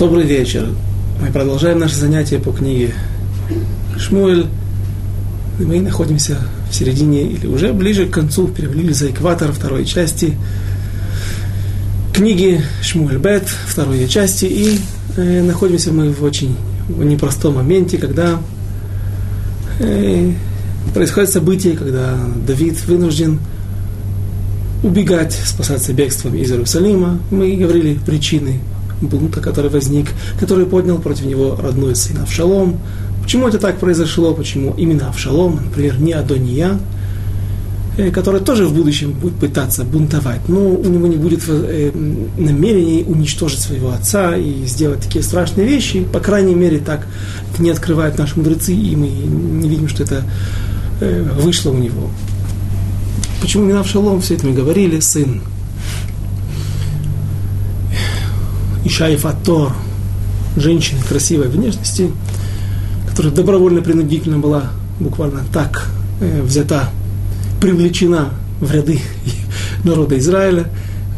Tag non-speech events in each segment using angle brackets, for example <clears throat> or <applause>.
Добрый вечер. Мы продолжаем наше занятие по книге Шмуэль. Мы находимся в середине или уже ближе к концу, перевалили за экватор второй части книги Шмуэль Бет, второй части. И э, находимся мы в очень непростом моменте, когда э, происходит событие, когда Давид вынужден убегать, спасаться бегством из Иерусалима. Мы говорили причины бунта, который возник, который поднял против него родной сын Авшалом. Почему это так произошло, почему именно Авшалом, например, не Адония, э, который тоже в будущем будет пытаться бунтовать, но у него не будет э, намерений уничтожить своего отца и сделать такие страшные вещи, по крайней мере, так не открывают наши мудрецы, и мы не видим, что это э, вышло у него. Почему именно Авшалом, все это мы говорили, сын Ишаев Атор, женщины красивой внешности, которая добровольно-принудительно была буквально так э, взята, привлечена в ряды <laughs> народа Израиля.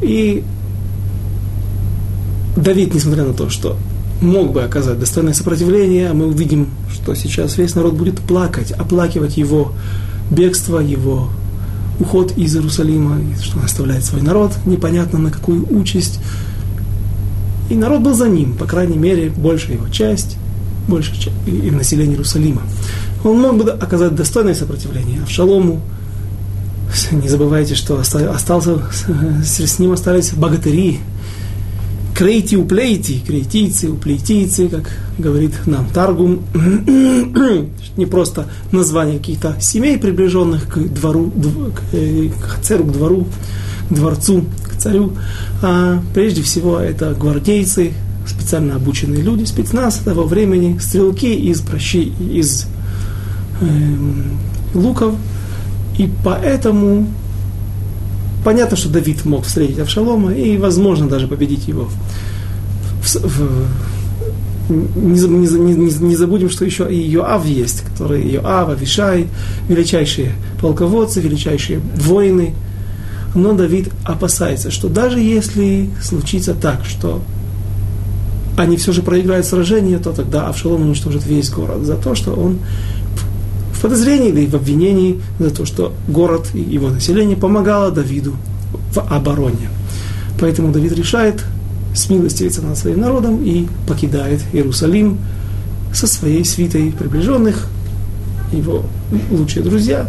И Давид, несмотря на то, что мог бы оказать достойное сопротивление, а мы увидим, что сейчас весь народ будет плакать, оплакивать его бегство, его уход из Иерусалима, что он оставляет свой народ, непонятно на какую участь, и народ был за ним, по крайней мере, большая его часть, большая часть и население Иерусалима. Он мог бы оказать достойное сопротивление. А в Шалому, <laughs> не забывайте, что остался, <laughs> с ним остались богатыри, крейти уплейти, крейтийцы, уплейтийцы, как говорит нам Таргум, <clears throat> не просто название каких-то семей, приближенных к двору, к, э, к церу, к двору, к дворцу царю. А прежде всего это гвардейцы, специально обученные люди, спецназ того времени, стрелки из прощи, из э, луков. И поэтому понятно, что Давид мог встретить Авшалома и, возможно, даже победить его. В, в, не, не, не, не забудем, что еще и Йоав есть, который Йоав, Авишай, величайшие полководцы, величайшие воины – но Давид опасается, что даже если случится так, что они все же проиграют сражение, то тогда Авшалом уничтожит весь город за то, что он в подозрении, да и в обвинении за то, что город и его население помогало Давиду в обороне. Поэтому Давид решает смилостивиться над своим народом и покидает Иерусалим со своей свитой приближенных, его лучшие друзья,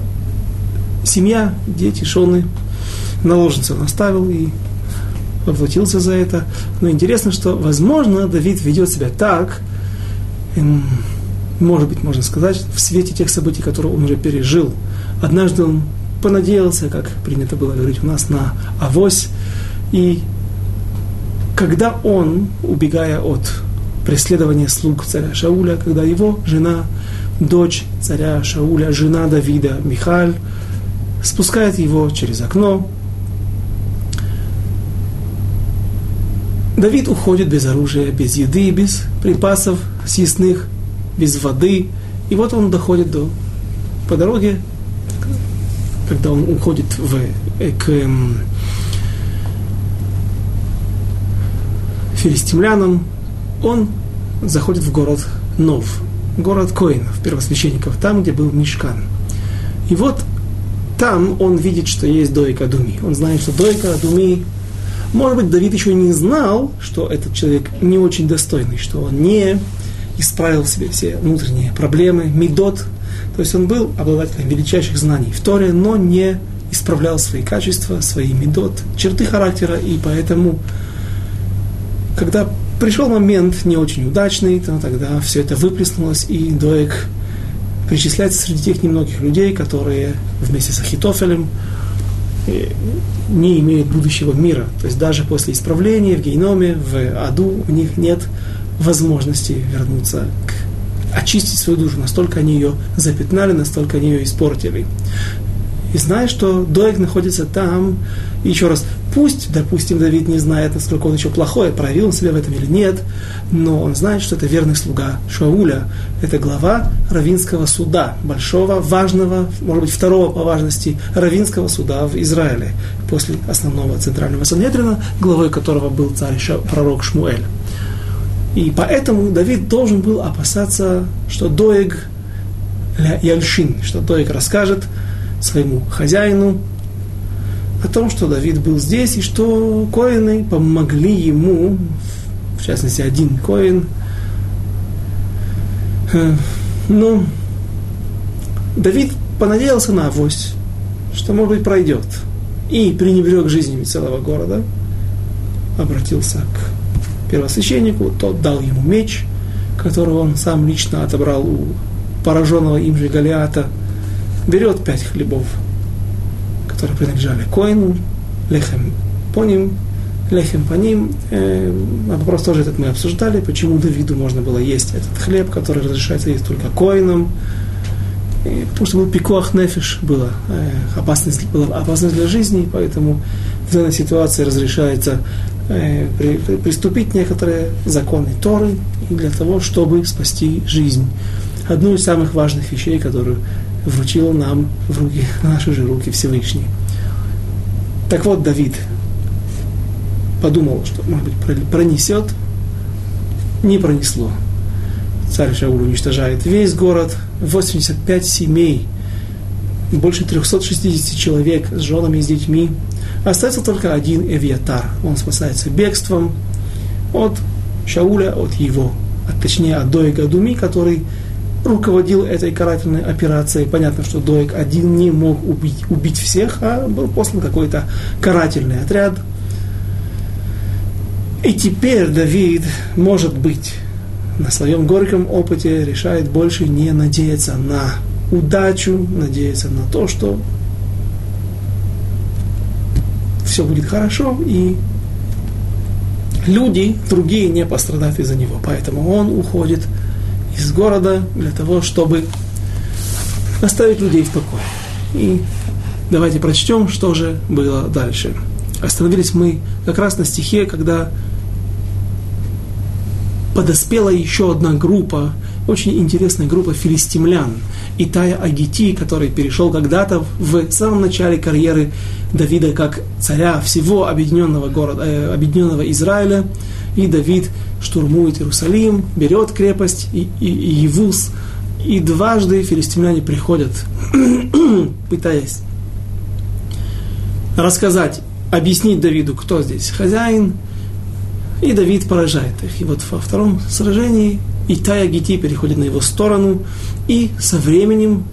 семья, дети, шоны, наложницу наставил и поплатился за это. Но интересно, что, возможно, Давид ведет себя так, эм, может быть, можно сказать, в свете тех событий, которые он уже пережил. Однажды он понадеялся, как принято было говорить у нас, на авось. И когда он, убегая от преследования слуг царя Шауля, когда его жена, дочь царя Шауля, жена Давида, Михаль, спускает его через окно, Давид уходит без оружия, без еды, без припасов съестных, без воды. И вот он доходит до, по дороге, когда он уходит в, э, к эм, филистимлянам, он заходит в город Нов, город Коинов, первосвященников, там, где был Мишкан. И вот там он видит, что есть Дойка Думи. Он знает, что Дойка Думи может быть, Давид еще не знал, что этот человек не очень достойный, что он не исправил в себе все внутренние проблемы, медот. То есть он был обладателем величайших знаний в Торе, но не исправлял свои качества, свои медот, черты характера, и поэтому, когда пришел момент не очень удачный, то тогда все это выплеснулось, и Доек причисляется среди тех немногих людей, которые вместе с Ахитофелем не имеют будущего мира. То есть даже после исправления в геноме, в аду у них нет возможности вернуться к очистить свою душу. Настолько они ее запятнали, настолько они ее испортили и знает, что Доeg находится там. И еще раз, пусть, допустим, Давид не знает, насколько он еще плохой, проявил он себя в этом или нет, но он знает, что это верный слуга Шауля, это глава Равинского суда, большого, важного, может быть, второго по важности Равинского суда в Израиле, после основного центрального Санедрина, главой которого был царь пророк Шмуэль. И поэтому Давид должен был опасаться, что Доег Яльшин, что Доег расскажет своему хозяину о том, что Давид был здесь, и что коины помогли ему, в частности, один коин. Э, Но ну, Давид понадеялся на авось, что, может быть, пройдет. И пренебрег жизнями целого города, обратился к первосвященнику, тот дал ему меч, которого он сам лично отобрал у пораженного им же Голиата, берет пять хлебов, которые принадлежали коину, лехем по ним, лехем по ним. Э, а вопрос тоже этот мы обсуждали, почему Давиду можно было есть этот хлеб, который разрешается есть только коинам, и потому что был пикуах нефиш, была э, опасность, была опасность для жизни, поэтому в данной ситуации разрешается э, при, при, приступить некоторые законы Торы для того, чтобы спасти жизнь. Одну из самых важных вещей, которую вручил нам в руки, в наши же руки Всевышний. Так вот, Давид подумал, что, может быть, пронесет, не пронесло. Царь Шауль уничтожает весь город, 85 семей, больше 360 человек с женами и с детьми. Остается только один Эвиатар. Он спасается бегством от Шауля, от его, а точнее от Доига Думи, который руководил этой карательной операцией. Понятно, что Доик один не мог убить, убить всех, а был послан какой-то карательный отряд. И теперь Давид, может быть, на своем горьком опыте решает больше не надеяться на удачу, надеяться на то, что все будет хорошо, и люди, другие не пострадают из-за него. Поэтому он уходит из города для того, чтобы оставить людей в покое. И давайте прочтем, что же было дальше. Остановились мы как раз на стихе, когда подоспела еще одна группа, очень интересная группа филистимлян. Итая Агити, который перешел когда-то в самом начале карьеры Давида как царя всего объединенного, города, э, объединенного Израиля. И Давид штурмует Иерусалим, берет крепость и, и, и Евус. И дважды филистимляне приходят, <clears throat> пытаясь рассказать, объяснить Давиду, кто здесь хозяин, и Давид поражает их. И вот во втором сражении Итая Гити переходит на его сторону, и со временем,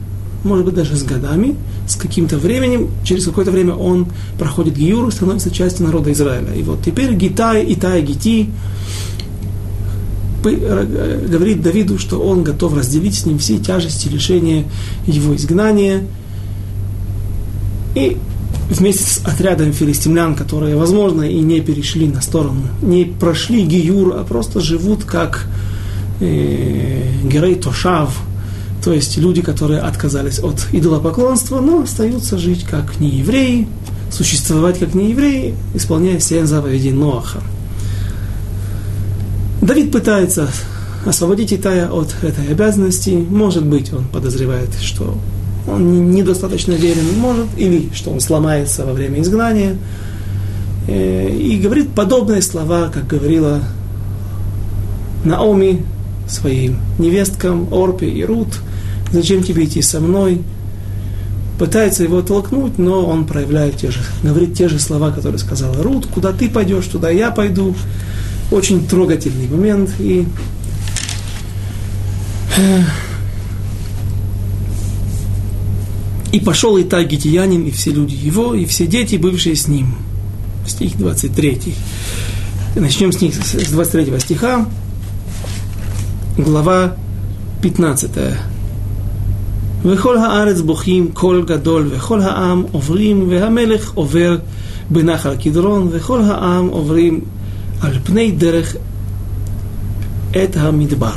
может быть даже с годами, с каким-то временем, через какое-то время он проходит Гиюр становится частью народа Израиля. И вот теперь Гитай, Итая Гити э, говорит Давиду, что он готов разделить с ним все тяжести лишения его изгнания. И вместе с отрядом филистимлян, которые, возможно, и не перешли на сторону, не прошли Гиюр, а просто живут как э, Герей Тошав, то есть люди, которые отказались от идолопоклонства, но остаются жить как неевреи, существовать как неевреи, исполняя все заповеди Ноаха. Давид пытается освободить Итая от этой обязанности. Может быть, он подозревает, что он недостаточно верен, может, или что он сломается во время изгнания. Э, и говорит подобные слова, как говорила Наоми своим невесткам Орпе и Рут, зачем тебе идти со мной? Пытается его толкнуть, но он проявляет те же, говорит те же слова, которые сказала Рут, куда ты пойдешь, туда я пойду. Очень трогательный момент. И э, И пошел и так гитиянин, и все люди его, и все дети, бывшие с ним. Стих 23. Начнем с них, с 23 стиха, глава 15. וכל הארץ בוכים קול גדול, וכל העם עוברים, והמלך עובר בנחל קדרון, וכל העם עוברים על פני דרך את המדבר.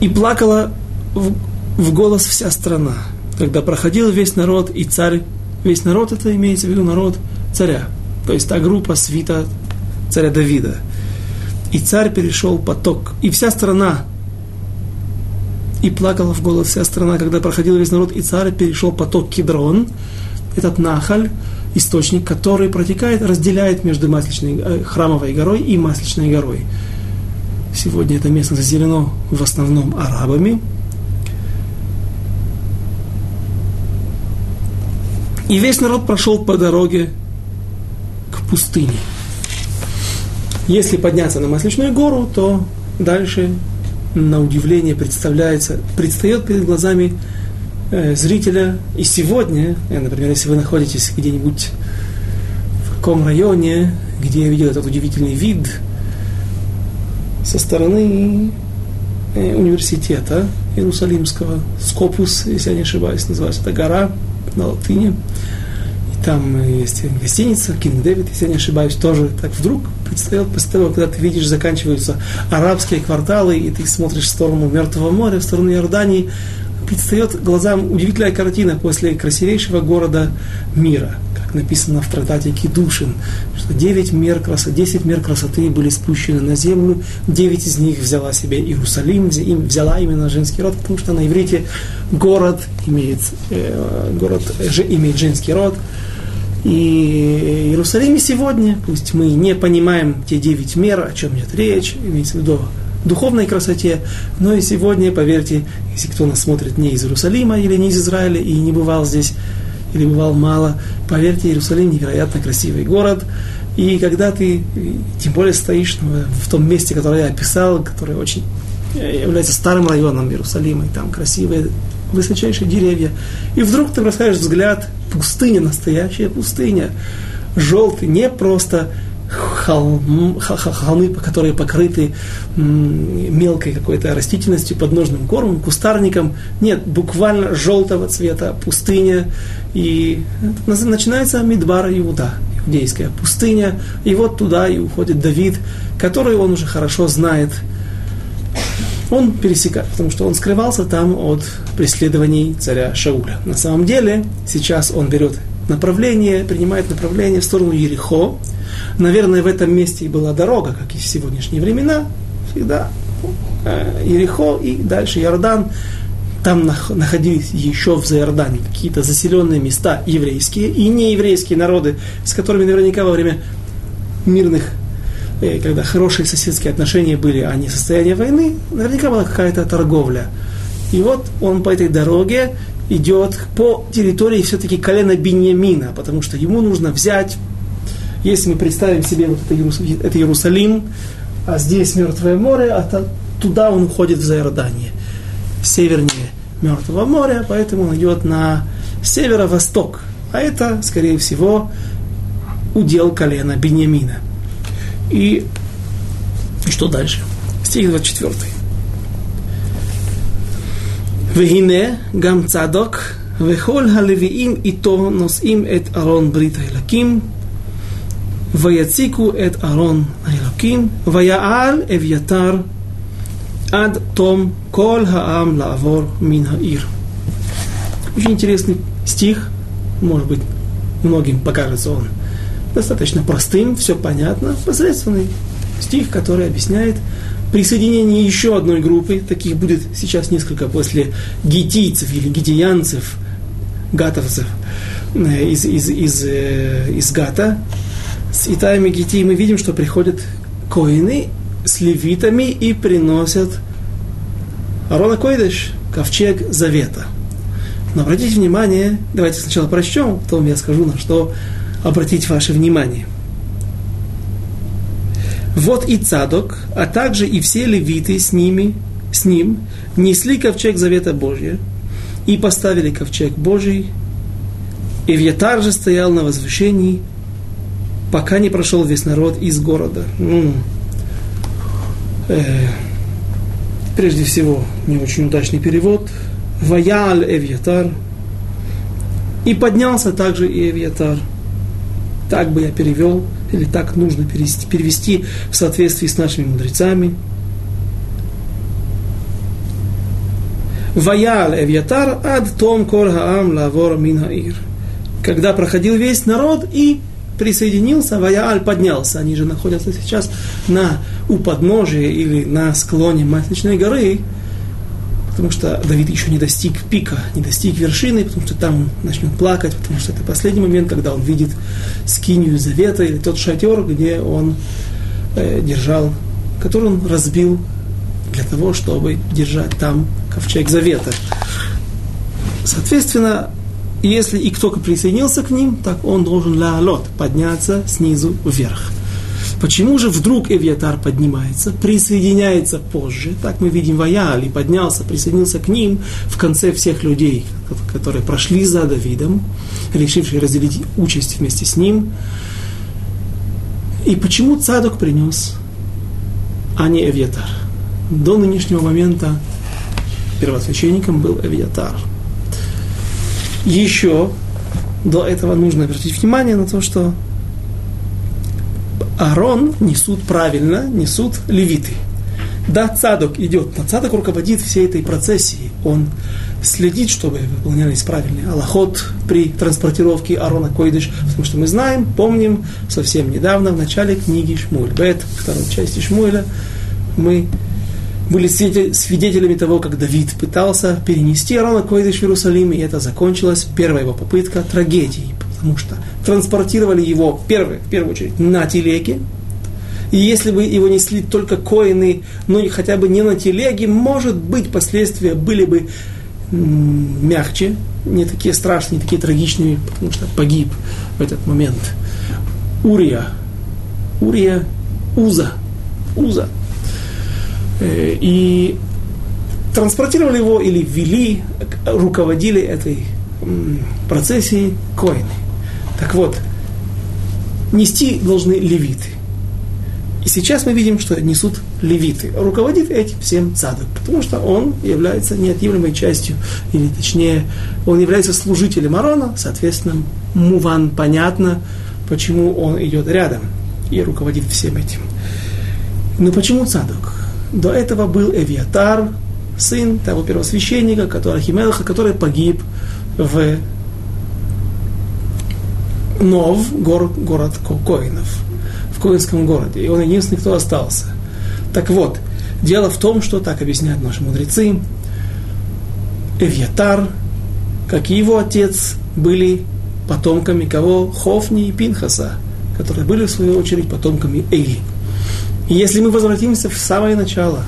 И плакала в, в голос вся страна, когда проходил весь народ и царь, весь народ это имеется в виду народ царя, то есть та группа свита царя Давида. И царь перешел поток, и вся страна, и плакала в голос вся страна, когда проходил весь народ, и царь перешел поток Кедрон, этот Нахаль, источник, который протекает, разделяет между масличной, э, храмовой горой и масличной горой. Сегодня это место заселено в основном арабами. И весь народ прошел по дороге к пустыне. Если подняться на Масличную гору, то дальше, на удивление, представляется, предстает перед глазами э, зрителя. И сегодня, э, например, если вы находитесь где-нибудь в каком районе, где я видел этот удивительный вид со стороны э, университета Иерусалимского, Скопус, если я не ошибаюсь, называется это гора на латыни. И там есть гостиница, Кинг Дэвид, если я не ошибаюсь, тоже так вдруг предстает после того, когда ты видишь, заканчиваются арабские кварталы, и ты смотришь в сторону Мертвого моря, в сторону Иордании, предстает глазам удивительная картина после красивейшего города мира, написано в трактате Кидушин, что 9 мер красоты, 10 мер красоты были спущены на землю, 9 из них взяла себе Иерусалим, взяла именно женский род, потому что на иврите город имеет, э, город имеет женский род, и Иерусалиме сегодня, пусть мы не понимаем те девять мер, о чем идет речь, имеется в виду духовной красоте, но и сегодня, поверьте, если кто нас смотрит не из Иерусалима или не из Израиля и не бывал здесь, или бывал мало, поверьте, Иерусалим невероятно красивый город, и когда ты, тем более стоишь в том месте, которое я описал, которое очень э, является старым районом Иерусалима, и там красивые высочайшие деревья, и вдруг ты бросаешь взгляд, пустыня, настоящая пустыня, желтый, не просто холм, холмы, которые покрыты мелкой какой-то растительностью, подножным кормом, кустарником. Нет, буквально желтого цвета пустыня. И начинается Мидбара Иуда, иудейская пустыня. И вот туда и уходит Давид, который он уже хорошо знает. Он пересекает, потому что он скрывался там от преследований царя Шауля. На самом деле, сейчас он берет направление, принимает направление в сторону Ерехо, Наверное, в этом месте и была дорога, как и в сегодняшние времена, всегда э, Ерехо и дальше Иордан. Там находились еще в Заордане какие-то заселенные места еврейские и нееврейские народы, с которыми наверняка во время мирных, э, когда хорошие соседские отношения были, а не состояние войны, наверняка была какая-то торговля. И вот он по этой дороге идет по территории все-таки колена Беньямина, потому что ему нужно взять если мы представим себе вот это, это Иерусалим, а здесь Мертвое море, а то, туда он уходит в Заордание, севернее Мертвого моря, поэтому он идет на северо-восток. А это, скорее всего, удел колена Беньямина. И, и что дальше? Стих 24. והנה גם צדוק וכל הלוויים איתו נושאים את ארון ברית האלקים ויציקו את ארון האלוקים, ויעל אביתר עד том кол хаам лавор мин хаир. Очень интересный стих, может быть, многим покажется он достаточно простым, все понятно, посредственный стих, который объясняет присоединение еще одной группы, таких будет сейчас несколько после гетийцев или гетиянцев, гатовцев э, из, из, из, э, из Гата, с Итаями Гити мы видим, что приходят коины с левитами и приносят Арона Койдыш, ковчег завета. Но обратите внимание, давайте сначала прочтем, потом я скажу, на что обратить ваше внимание. Вот и Цадок, а также и все левиты с ними, с ним, несли ковчег завета Божия и поставили ковчег Божий, и Вьятар же стоял на возвышении пока не прошел весь народ из города. Ну, э, прежде всего, не очень удачный перевод. Ваяль Эвьятар. И поднялся также и Эвьятар. Так бы я перевел, или так нужно перевести, перевести в соответствии с нашими мудрецами. Ваяль Эвьятар ад том кор хаам лавор мин хаир. Когда проходил весь народ и присоединился, Ваяаль поднялся. Они же находятся сейчас на, у подножия или на склоне Масличной горы. Потому что Давид еще не достиг пика, не достиг вершины, потому что там начнет плакать, потому что это последний момент, когда он видит скинию завета или тот шатер, где он э, держал, который он разбил для того, чтобы держать там ковчег завета. Соответственно, если и кто-то присоединился к ним, так он должен лаалот, подняться снизу вверх. Почему же вдруг Эвиатар поднимается, присоединяется позже? Так мы видим Ваяли, поднялся, присоединился к ним в конце всех людей, которые прошли за Давидом, решившие разделить участь вместе с ним. И почему Цадок принес, а не Эвиатар? До нынешнего момента первосвященником был Эвиатар. Еще до этого нужно обратить внимание на то, что Аарон несут правильно, несут левиты. Да, цадок идет, но цадок руководит всей этой процессией. Он следит, чтобы выполнялись правильные. Аллахот при транспортировке Аарона Койдыш, потому что мы знаем, помним, совсем недавно, в начале книги Шмуэль, Бет, второй части Шмуэля, мы были свидетелями того, как Давид пытался перенести Аарона Койдыш в Иерусалим, и это закончилось, первая его попытка, трагедией, потому что транспортировали его первый, в первую очередь на телеге, и если бы его несли только коины, ну и хотя бы не на телеге, может быть, последствия были бы мягче, не такие страшные, не такие трагичные, потому что погиб в этот момент. Урия, Урия, Уза, Уза. Э, и транспортировали его или вели, руководили этой процессией коины. Так вот, нести должны левиты. И сейчас мы видим, что несут левиты. Руководит этим всем цадок, потому что он является неотъемлемой частью, или точнее, он является служителем Арона, соответственно, Муван понятно, почему он идет рядом и руководит всем этим. Но почему цадок? До этого был Эвиатар, сын того первосвященника, который Химелха, который погиб в Нов, город, город Коинов, в Коинском городе. И он единственный, кто остался. Так вот, дело в том, что так объясняют наши мудрецы. Эвьятар, как и его отец, были потомками кого? Хофни и Пинхаса, которые были, в свою очередь, потомками Эйли. И если мы возвратимся в самое начало,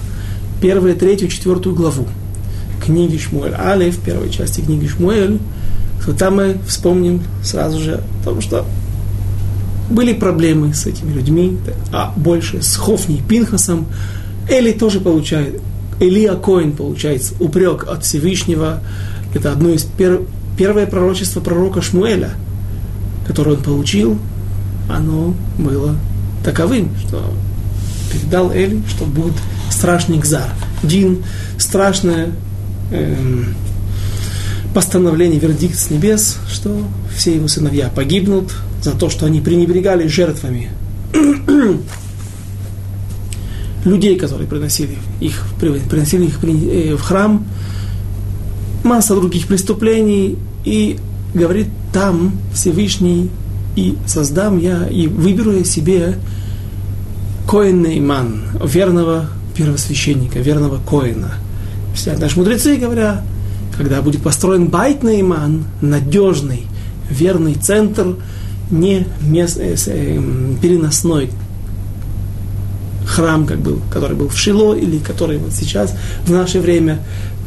первую, третью, четвертую главу книги Шмуэль Алиф, первой части книги Шмуэль, то там мы вспомним сразу же о том, что были проблемы с этими людьми, а больше с Хофни и Пинхасом. Эли тоже получает, Элия Коин получается упрек от Всевышнего. Это одно из пер, первое пророчество пророка Шмуэля, которое он получил, оно было таковым, что передал Эли, что будет страшный гзар. Дин, страшное эм, постановление, вердикт с небес, что все его сыновья погибнут за то, что они пренебрегали жертвами <clears throat> людей, которые приносили их, приносили их э, в храм, масса других преступлений, и говорит там Всевышний, и создам я, и выберу я себе Коэн верного первосвященника, верного Коина. Все наши мудрецы говорят, когда будет построен байт Нейман, надежный, верный центр, не мест, э, э, переносной храм, как был, который был в Шило, или который вот сейчас, в наше время,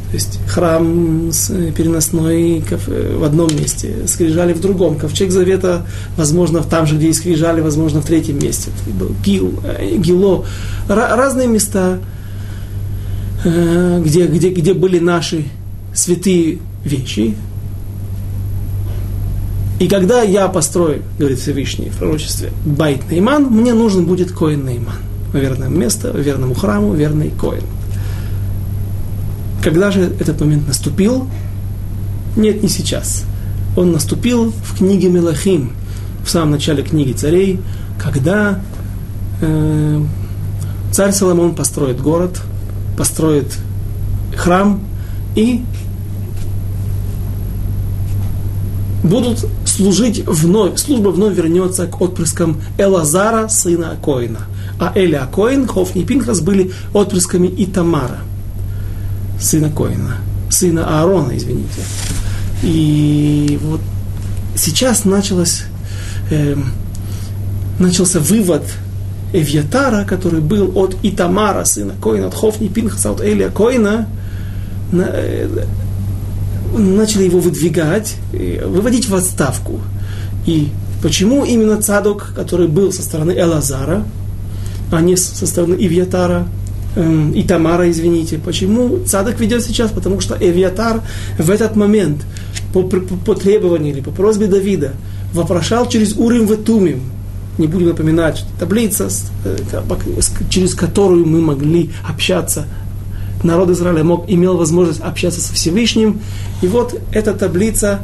то есть храм с э, переносной э, в одном месте, скрижали в другом. Ковчег Завета, возможно, там же, где и скрижали, возможно, в третьем месте. Был Гил, э, Гило. Разные места, где, где, где были наши святые вещи. И когда я построю, говорит Всевышний в пророчестве, Байт Нейман, мне нужен будет Коин Нейман. Верное место, верному храму, верный Коин. Когда же этот момент наступил? Нет, не сейчас. Он наступил в книге Мелахим, в самом начале книги царей, когда э, царь Соломон построит город, построит храм, и будут служить вновь, служба вновь вернется к отпрыскам Элазара, сына Акоина. А Эли Акоин, Хофни и Пинхас были отпрысками Итамара. сына Коина, сына Аарона, извините. И вот сейчас началось, э, начался вывод Эвьятара, который был от Итамара, сына Коина, от Хофни Пинхаса, от Элия Коина, на, начали его выдвигать, выводить в отставку. И почему именно Цадок, который был со стороны Элазара, а не со стороны Ивьятара, эм, и Тамара, извините. Почему Цадок ведет сейчас? Потому что Эвиатар в этот момент по, по, по требованию или по просьбе Давида вопрошал через Урим Ветумим. Не будем напоминать, таблица, э, через которую мы могли общаться народ Израиля мог, имел возможность общаться со Всевышним. И вот эта таблица,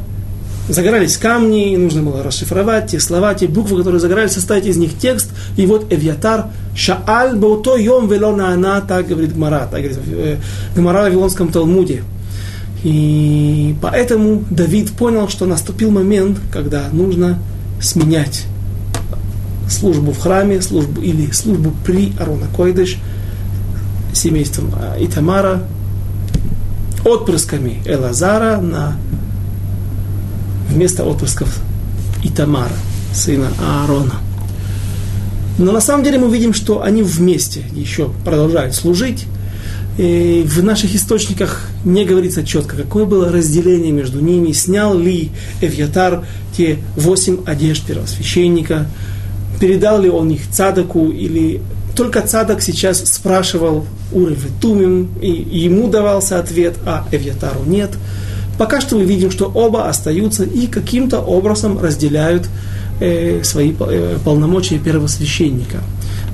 загорались камни, и нужно было расшифровать те слова, те буквы, которые загорались, составить из них текст. И вот Эвьятар Шааль Бауто Йом Велона Ана, так говорит Гмара, так говорит э, Гмара в Вавилонском Талмуде. И поэтому Давид понял, что наступил момент, когда нужно сменять службу в храме, службу или службу при Арона Койдыш – семейством а, Итамара, отпрысками Элазара на, вместо отпрысков Итамара, сына Аарона. Но на самом деле мы видим, что они вместе еще продолжают служить. И в наших источниках не говорится четко, какое было разделение между ними, снял ли Эвьятар те восемь одежд первосвященника, передал ли он их Цадаку или только Цадок сейчас спрашивал и Тумим, и ему давался ответ, а Эвьятару нет. Пока что мы видим, что оба остаются и каким-то образом разделяют э, свои э, полномочия первосвященника.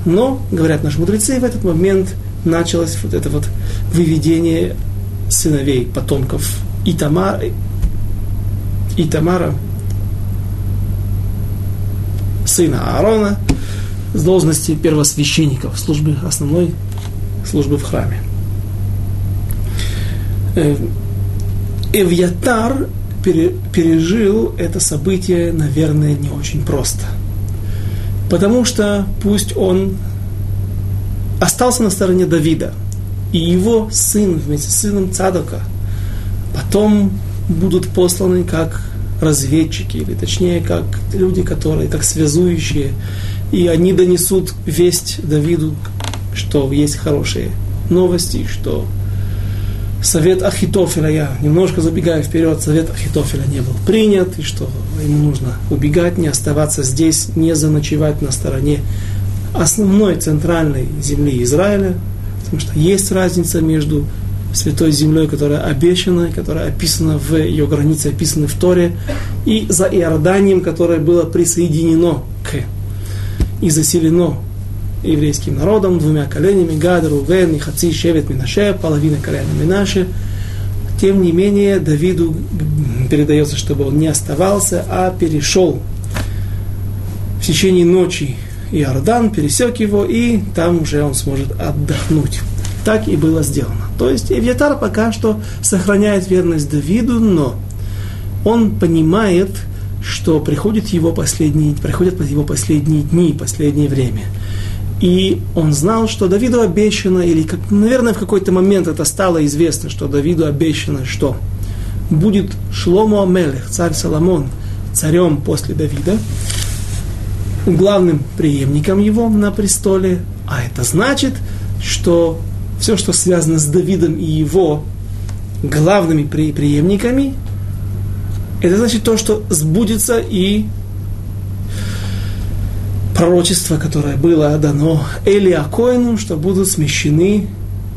Но, говорят наши мудрецы, в этот момент началось вот это вот выведение сыновей, потомков Итамара, Итамара сына Аарона, с должности первосвященников службы, основной службы в храме. Э, Эвьятар пережил это событие, наверное, не очень просто. Потому что пусть он остался на стороне Давида, и его сын вместе с сыном Цадока потом будут посланы как разведчики, или точнее, как люди, которые, как связующие и они донесут весть Давиду, что есть хорошие новости, что совет Ахитофеля, я немножко забегаю вперед, совет Ахитофеля не был принят, и что ему нужно убегать, не оставаться здесь, не заночевать на стороне основной центральной земли Израиля, потому что есть разница между святой землей, которая обещана, которая описана в ее границе, описана в Торе, и за Иорданием, которое было присоединено к и заселено еврейским народом, двумя коленями, Гад, Рувен и Хаци, Шевет, Минаше, половина колена Минаше. Тем не менее, Давиду передается, чтобы он не оставался, а перешел в течение ночи Иордан, пересек его, и там уже он сможет отдохнуть. Так и было сделано. То есть Эвьятар пока что сохраняет верность Давиду, но он понимает, что приходят его последние, приходят его последние дни, последнее время. И он знал, что Давиду обещано, или, как, наверное, в какой-то момент это стало известно, что Давиду обещано, что будет Шлому Амелех, царь Соломон, царем после Давида, главным преемником его на престоле. А это значит, что все, что связано с Давидом и его главными преемниками, это значит то, что сбудется и пророчество, которое было дано Элиакоину, что будут смещены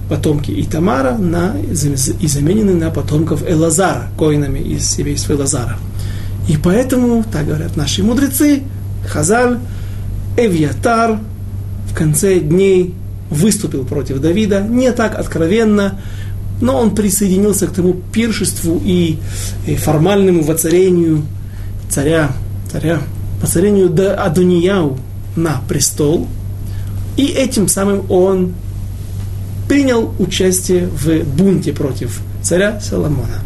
потомки Итамара на, и заменены на потомков Элазара, коинами из семейства Элазара. И поэтому, так говорят наши мудрецы, Хазаль, Эвьятар в конце дней выступил против Давида, не так откровенно, но он присоединился к тому пиршеству и, формальному воцарению царя, царя, воцарению Адонияу на престол, и этим самым он принял участие в бунте против царя Соломона.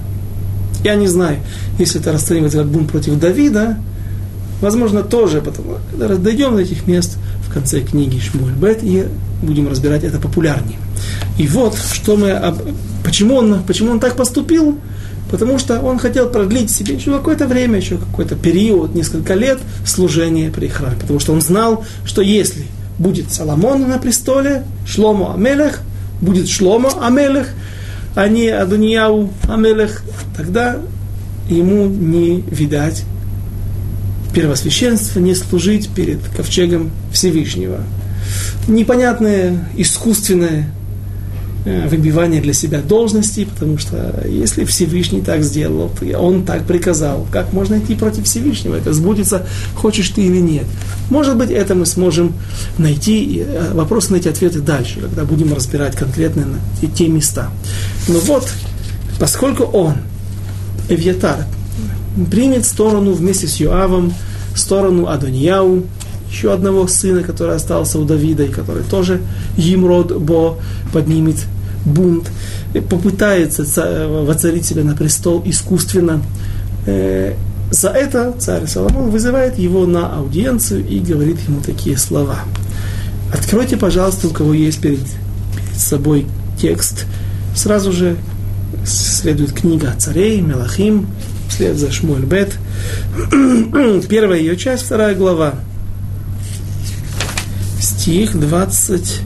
Я не знаю, если это расценивается как бунт против Давида, Возможно, тоже, потому дойдем до этих мест в конце книги Шмуль Бет и будем разбирать это популярнее. И вот, что мы, почему он, почему он так поступил, потому что он хотел продлить себе еще какое-то время, еще какой-то период, несколько лет служения при храме, потому что он знал, что если будет Соломон на престоле, Шломо Амелех, будет Шломо Амелех, а не Адунияу Амелех, тогда ему не видать первосвященства, не служить перед ковчегом Всевышнего. Непонятное, искусственное выбивание для себя должности, потому что если Всевышний так сделал, он так приказал, как можно идти против Всевышнего? Это сбудется, хочешь ты или нет. Может быть, это мы сможем найти, э, вопрос найти ответы дальше, когда будем разбирать конкретно те, те места. Но вот, поскольку он, Эвьятар, примет сторону вместе с Юавом, сторону Адоньяу, еще одного сына, который остался у Давида, и который тоже Емрод Бо поднимет бунт, попытается воцарить себя на престол искусственно. Э, за это царь Соломон вызывает его на аудиенцию и говорит ему такие слова. Откройте, пожалуйста, у кого есть перед, перед собой текст. Сразу же следует книга царей, Мелахим, вслед за Шмуэль Бет. <clears throat> Первая ее часть, вторая глава. Стих 20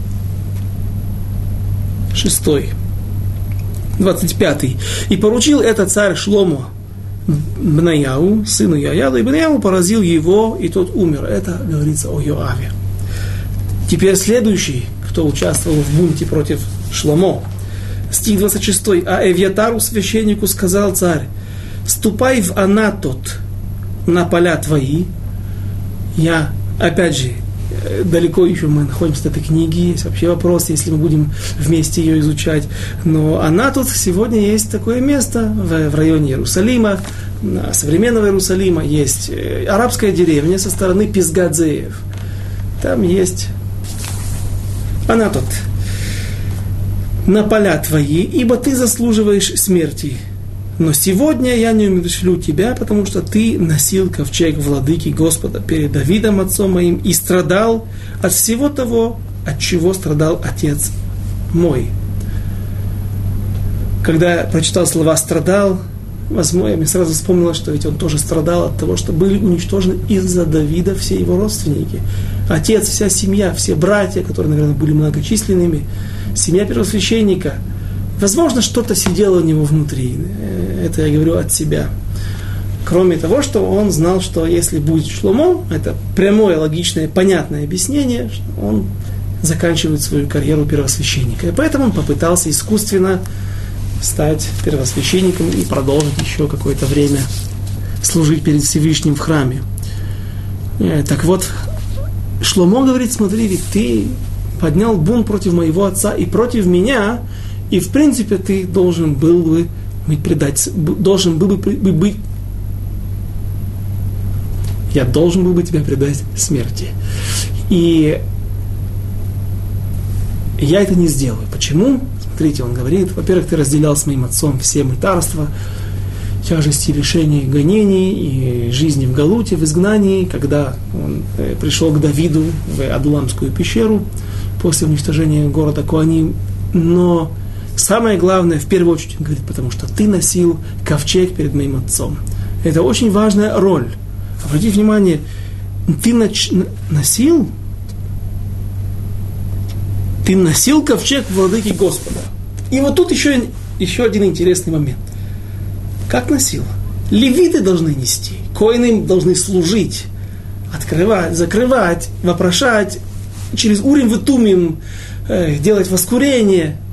6, 25. «И поручил это царь Шлому Бнаяу, сыну Яяду, и Бнаяу поразил его, и тот умер». Это говорится о Йоаве. Теперь следующий, кто участвовал в бунте против Шломо. Стих 26. «А Эвьятару, священнику, сказал царь, ступай в Анатот на поля твои». Я, опять же, далеко еще мы находимся от этой книги, есть вообще вопрос, если мы будем вместе ее изучать. Но она тут сегодня есть такое место в, в районе Иерусалима, современного Иерусалима, есть э, арабская деревня со стороны Пизгадзеев. Там есть она тут на поля твои, ибо ты заслуживаешь смерти. Но сегодня я не умершлю тебя, потому что ты носил ковчег владыки Господа перед Давидом, отцом моим, и страдал от всего того, от чего страдал отец мой. Когда я прочитал слова «страдал», возможно, я мне сразу вспомнила, что ведь он тоже страдал от того, что были уничтожены из-за Давида все его родственники. Отец, вся семья, все братья, которые, наверное, были многочисленными, семья первосвященника – Возможно, что-то сидело у него внутри. Э, это я говорю от себя. Кроме того, что он знал, что если будет шломо, это прямое, логичное, понятное объяснение, что он заканчивает свою карьеру первосвященника. И поэтому он попытался искусственно стать первосвященником и продолжить еще какое-то время служить перед Всевышним в храме. Э, так вот, Шломо говорит, смотри, ведь ты поднял бунт против моего отца и против меня, и в принципе ты должен был бы быть предать, должен был бы быть, я должен был бы тебя предать смерти. И я это не сделаю. Почему? Смотрите, он говорит, во-первых, ты разделял с моим отцом все мытарства, тяжести лишений, гонений и жизни в Галуте, в изгнании, когда он э, пришел к Давиду в Адуламскую пещеру после уничтожения города Куани. Но Самое главное, в первую очередь, он говорит, потому что ты носил ковчег перед моим отцом. Это очень важная роль. Обратите внимание, ты нач... носил, ты носил ковчег владыки Господа. И вот тут еще, еще один интересный момент. Как носил? Левиты должны нести, коины должны служить, открывать, закрывать, вопрошать, через урим вытумим, э, делать воскурение –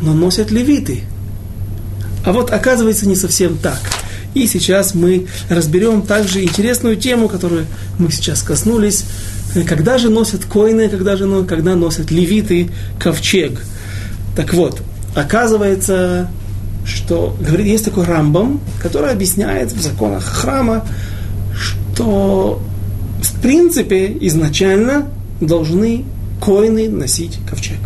но носят левиты. А вот оказывается не совсем так. И сейчас мы разберем также интересную тему, которую мы сейчас коснулись. Когда же носят коины, когда же когда носят левиты ковчег. Так вот, оказывается, что говорит, есть такой рамбам, который объясняет в законах храма, что в принципе изначально должны коины носить ковчег.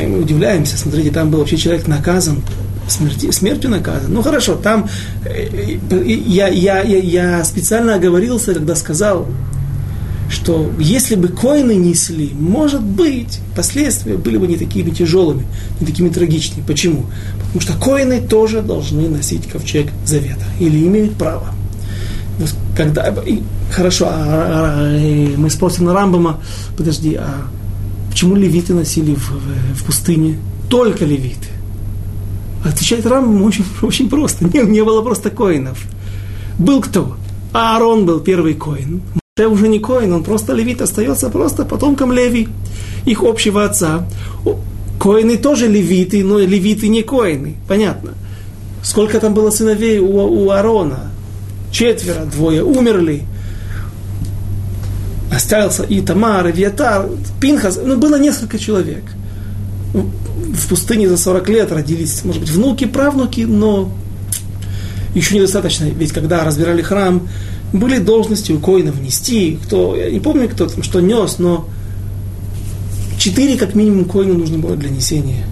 И мы удивляемся, смотрите, там был вообще человек наказан смерти, смертью наказан. Ну хорошо, там э, я, я, я, я специально оговорился, когда сказал, что если бы коины несли, может быть, последствия были бы не такими тяжелыми, не такими трагичными. Почему? Потому что коины тоже должны носить ковчег завета или имеют право. Когда, и, хорошо, а, а, а, мы спросим на Рамбама, подожди, а почему левиты носили в, в, пустыне? Только левиты. Отвечает Рамбам очень, <laughs> очень просто. Не, не было просто коинов. Был кто? Аарон был первый коин. Моше уже не коин, он просто левит, остается просто потомком Леви, их общего отца. Коины тоже левиты, но левиты не коины. Понятно. Сколько там было сыновей у, у Аарона? Четверо, двое умерли. Остался и Тамар, и Виатар, Пинхас. Ну, было несколько человек. В пустыне за 40 лет родились, может быть, внуки, правнуки, но еще недостаточно. Ведь когда разбирали храм, были должности у коинов нести, кто, я не помню, кто там что нес, но четыре как минимум коина нужно было для несения,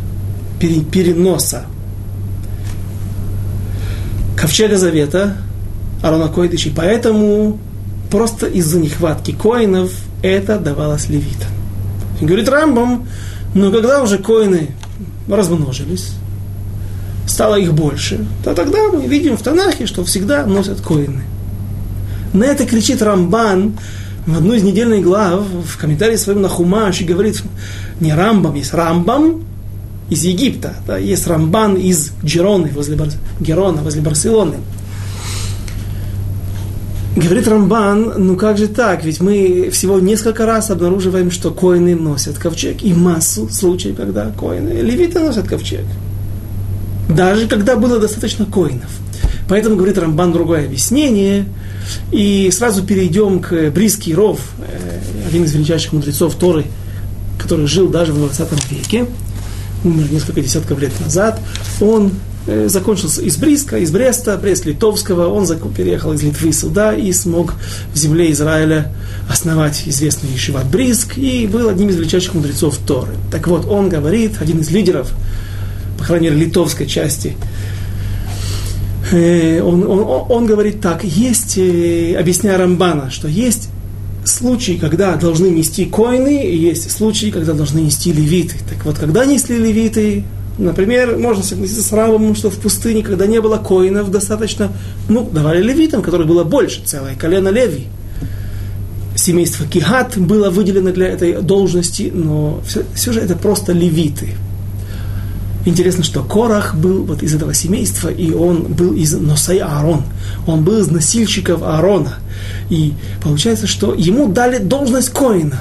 переноса. Ковчега Завета, Арона Койдыч, и поэтому просто из-за нехватки коинов это давалось левитам. И говорит Рамбам, но когда уже коины размножились, стало их больше, то тогда мы видим в Танахе, что всегда носят коины. На это кричит Рамбан в одной из недельных глав, в комментарии своем на Хумаш, и говорит, не Рамбам, есть Рамбам из Египта, да, есть Рамбан из Джероны, возле Бар... Герона, возле Барселоны. Говорит Рамбан, ну как же так, ведь мы всего несколько раз обнаруживаем, что коины носят ковчег, и массу случаев, когда коины, левиты носят ковчег. Даже когда было достаточно коинов. Поэтому, говорит Рамбан, другое объяснение – и сразу перейдем к Бриский Ров, э, один из величайших мудрецов Торы, который жил даже в 20 веке, умер несколько десятков лет назад. Он закончился из Бриска, из Бреста, Брест-Литовского, он переехал из Литвы сюда и смог в земле Израиля основать известный Ешиват Бриск и был одним из величайших мудрецов Торы. Так вот, он говорит, один из лидеров, по литовской части Э, он, он, он говорит так, есть, э, объясняя Рамбана, что есть случаи, когда должны нести коины, и есть случаи, когда должны нести левиты. Так вот, когда несли левиты, например, можно согласиться с Рамбом, что в пустыне, когда не было коинов достаточно, ну, давали левитам, которых было больше, целое колено леви. Семейство Кихат было выделено для этой должности, но все, все же это просто левиты. Интересно, что Корах был вот из этого семейства, и он был из Носай Аарон. Он был из носильщиков Аарона. И получается, что ему дали должность Коина.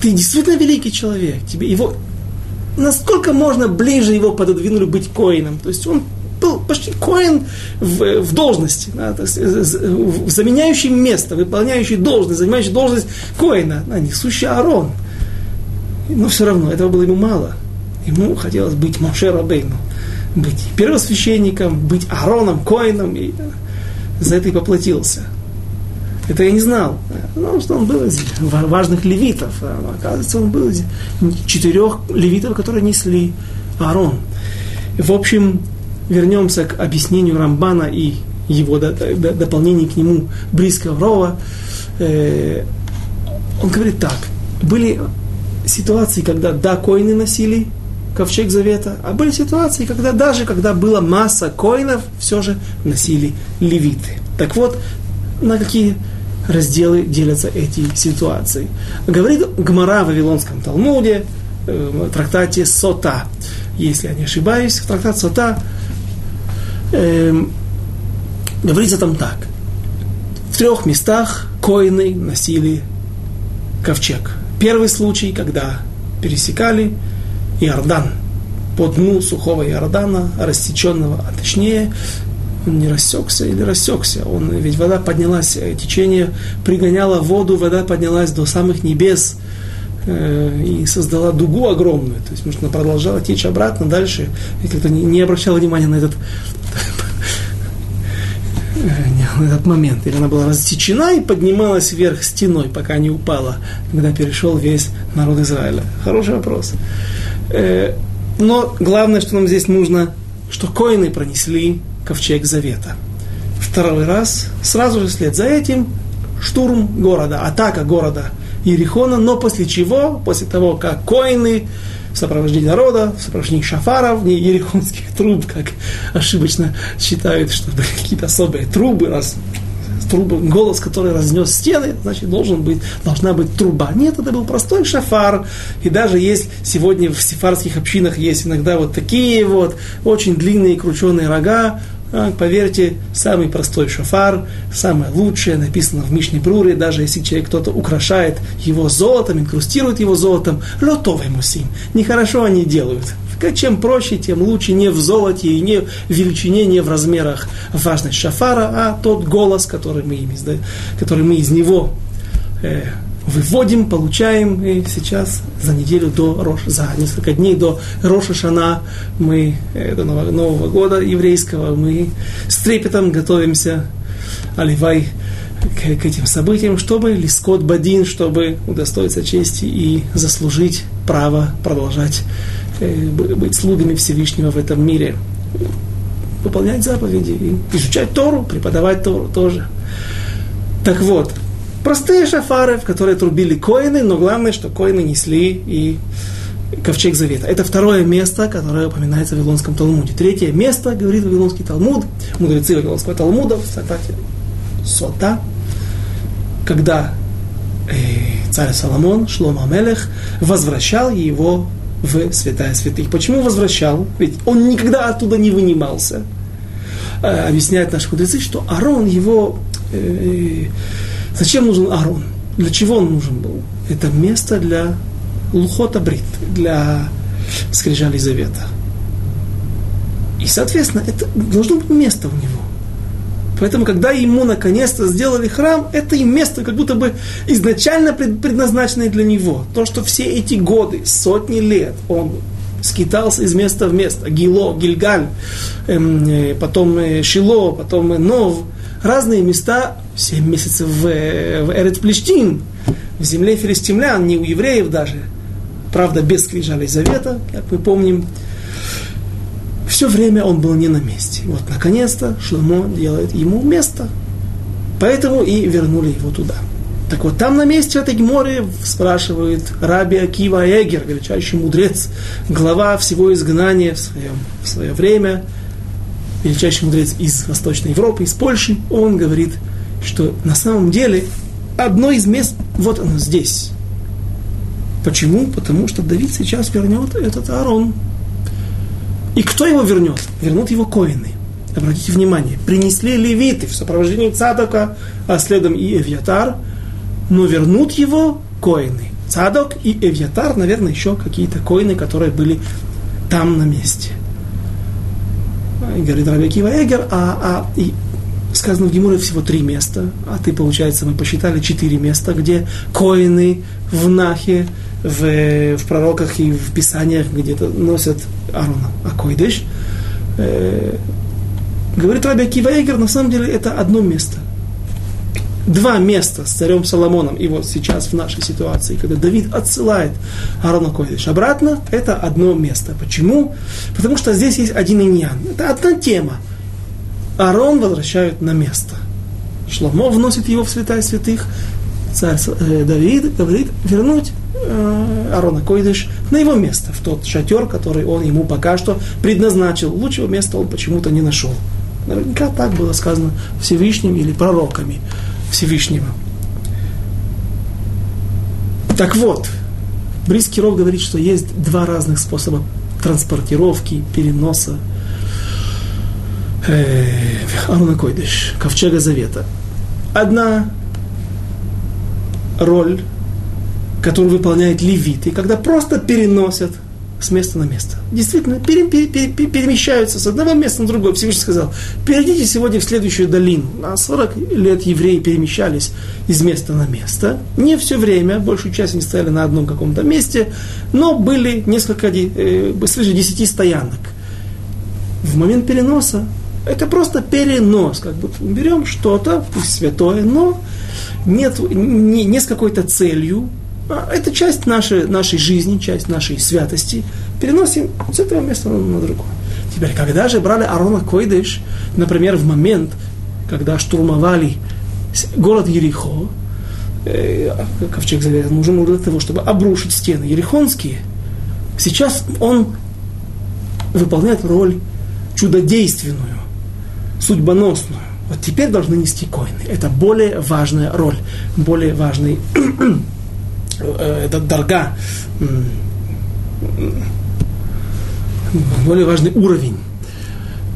Ты действительно великий человек. Тебе его насколько можно ближе его пододвинули быть коином. То есть он был почти коин в, в должности, да, то есть, заменяющий место, выполняющий должность, занимающий должность коина, а несущий Аарон. Но все равно этого было ему мало. Ему хотелось быть Моше Рабейну, быть первосвященником, быть Аароном, Коином, и за это и поплатился. Это я не знал. Ну, что он был из важных левитов. А, оказывается, он был из четырех левитов, которые несли Аарон. В общем, вернемся к объяснению Рамбана и его дополнение к нему близкого Рова. Э, он говорит так. Были ситуации, когда да, коины носили ковчег завета, а были ситуации, когда даже когда была масса коинов, все же носили левиты. Так вот, на какие разделы делятся эти ситуации. Говорит Гмара в Вавилонском Талмуде, э, в трактате Сота, если я не ошибаюсь, в трактат Сота э, говорится там так. В трех местах коины носили ковчег. Первый случай, когда пересекали Иордан, по дну сухого Иордана, рассеченного, а точнее, он не рассекся или рассекся. Он, ведь вода поднялась, э, течение пригоняло воду, вода поднялась до самых небес э, и создала дугу огромную. То есть, может, она продолжала течь обратно дальше. И как-то не, не обращала внимания на этот, на этот момент. Или она была рассечена и поднималась вверх стеной, пока не упала, когда перешел весь народ Израиля. Хороший вопрос. Э, но главное, что нам здесь нужно что коины пронесли ковчег завета. Второй раз, сразу же вслед за этим, штурм города, атака города Иерихона, но после чего, после того, как коины в сопровождении народа, в сопровождении шафаров, не ерихонских <laughs> труб, как ошибочно считают, что какие-то особые трубы, раз трубы, голос, который разнес стены, значит, должен быть, должна быть труба. Нет, это был простой шафар. И даже есть сегодня в сефарских общинах есть иногда вот такие вот очень длинные крученые рога, а, поверьте, самый простой шафар, самое лучшее, написано в Мишне Бруре, даже если человек кто-то украшает его золотом, инкрустирует его золотом, лотовый мусим. Нехорошо они делают. Чем проще, тем лучше не в золоте и не в величине, не в размерах важность шафара, а тот голос, который мы, изда... который мы из него э, выводим, получаем, и сейчас за неделю до Рош, за несколько дней до Роша Шана, мы, э, до Нового, Нового года еврейского, мы с трепетом готовимся, оливай, к, к этим событиям, чтобы Лискот Бадин, чтобы удостоиться чести и заслужить право продолжать э, быть слугами Всевышнего в этом мире, выполнять заповеди, изучать Тору, преподавать Тору тоже. Так вот, Простые шафары, в которые трубили коины, но главное, что коины несли и ковчег завета. Это второе место, которое упоминается в Вавилонском Талмуде. Третье место, говорит Вавилонский Талмуд, мудрецы Вавилонского Талмуда, в цитате Сота, когда э, царь Соломон, Шлома Амелех, возвращал его в святая святых. Почему возвращал? Ведь он никогда оттуда не вынимался. Э, объясняет наши мудрецы, что Арон его э, Зачем нужен Аарон? Для чего он нужен был? Это место для лухота брит, для скрижали завета. И, соответственно, это должно быть место у него. Поэтому, когда ему наконец-то сделали храм, это и место, как будто бы изначально предназначенное для него. То, что все эти годы, сотни лет, он скитался из места в место. Гило, Гильгаль, эм, э, потом э, Шило, потом э, Нов – разные места, 7 месяцев в, в Эрец Плештин, в земле филистимлян, не у евреев даже, правда, без скрижалей завета, как мы помним, все время он был не на месте. Вот, наконец-то, Шломо делает ему место. Поэтому и вернули его туда. Так вот, там на месте этой Геморе спрашивает Раби Акива Эгер, величайший мудрец, глава всего изгнания в, своем, в свое время – величайший мудрец из Восточной Европы, из Польши, он говорит, что на самом деле одно из мест, вот оно здесь. Почему? Потому что Давид сейчас вернет этот Аарон. И кто его вернет? Вернут его коины. Обратите внимание, принесли левиты в сопровождении Цадока, а следом и Эвьятар, но вернут его коины. Цадок и Эвьятар, наверное, еще какие-то коины, которые были там на месте и говорит Раби Кива Эгер, а, а и сказано в Гемуре всего три места, а ты, получается, мы посчитали четыре места, где коины в Нахе, в, в пророках и в писаниях где-то носят Аарона Акойдыш. Э, говорит Раби Акива Эгер, на самом деле это одно место – два места с царем Соломоном, и вот сейчас в нашей ситуации, когда Давид отсылает Аарона Койдыш обратно, это одно место. Почему? Потому что здесь есть один иньян. Это одна тема. Аарон возвращают на место. Шломо вносит его в святая святых. Царь э, Давид говорит вернуть э, Аарона Койдыш на его место, в тот шатер, который он ему пока что предназначил. Лучшего места он почему-то не нашел. Наверняка так было сказано Всевышним или пророками. Всевышнего. Так вот, Бриский Ров говорит, что есть два разных способа транспортировки, переноса Аруна Койдыш, Ковчега Завета. Одна роль, которую выполняет левиты, когда просто переносят с места на место. Действительно, пере, пере, пере, перемещаются с одного места на другое. Всевышний сказал, перейдите сегодня в следующую долину. На 40 лет евреи перемещались из места на место. Не все время, большую часть они стояли на одном каком-то месте, но были несколько, э, свыше 10 стоянок. В момент переноса это просто перенос, как бы берем что-то, пусть святое, но нет, не, не с какой-то целью, а, это часть нашей, нашей жизни, часть нашей святости. Переносим с этого места на, другое. Теперь, когда же брали Арона Койдыш, например, в момент, когда штурмовали город Ерихо, э, ковчег завета нужен для того, чтобы обрушить стены ерихонские, сейчас он выполняет роль чудодейственную, судьбоносную. Вот теперь должны нести коины. Это более важная роль, более важный <clears throat> э, это дорога, более важный уровень.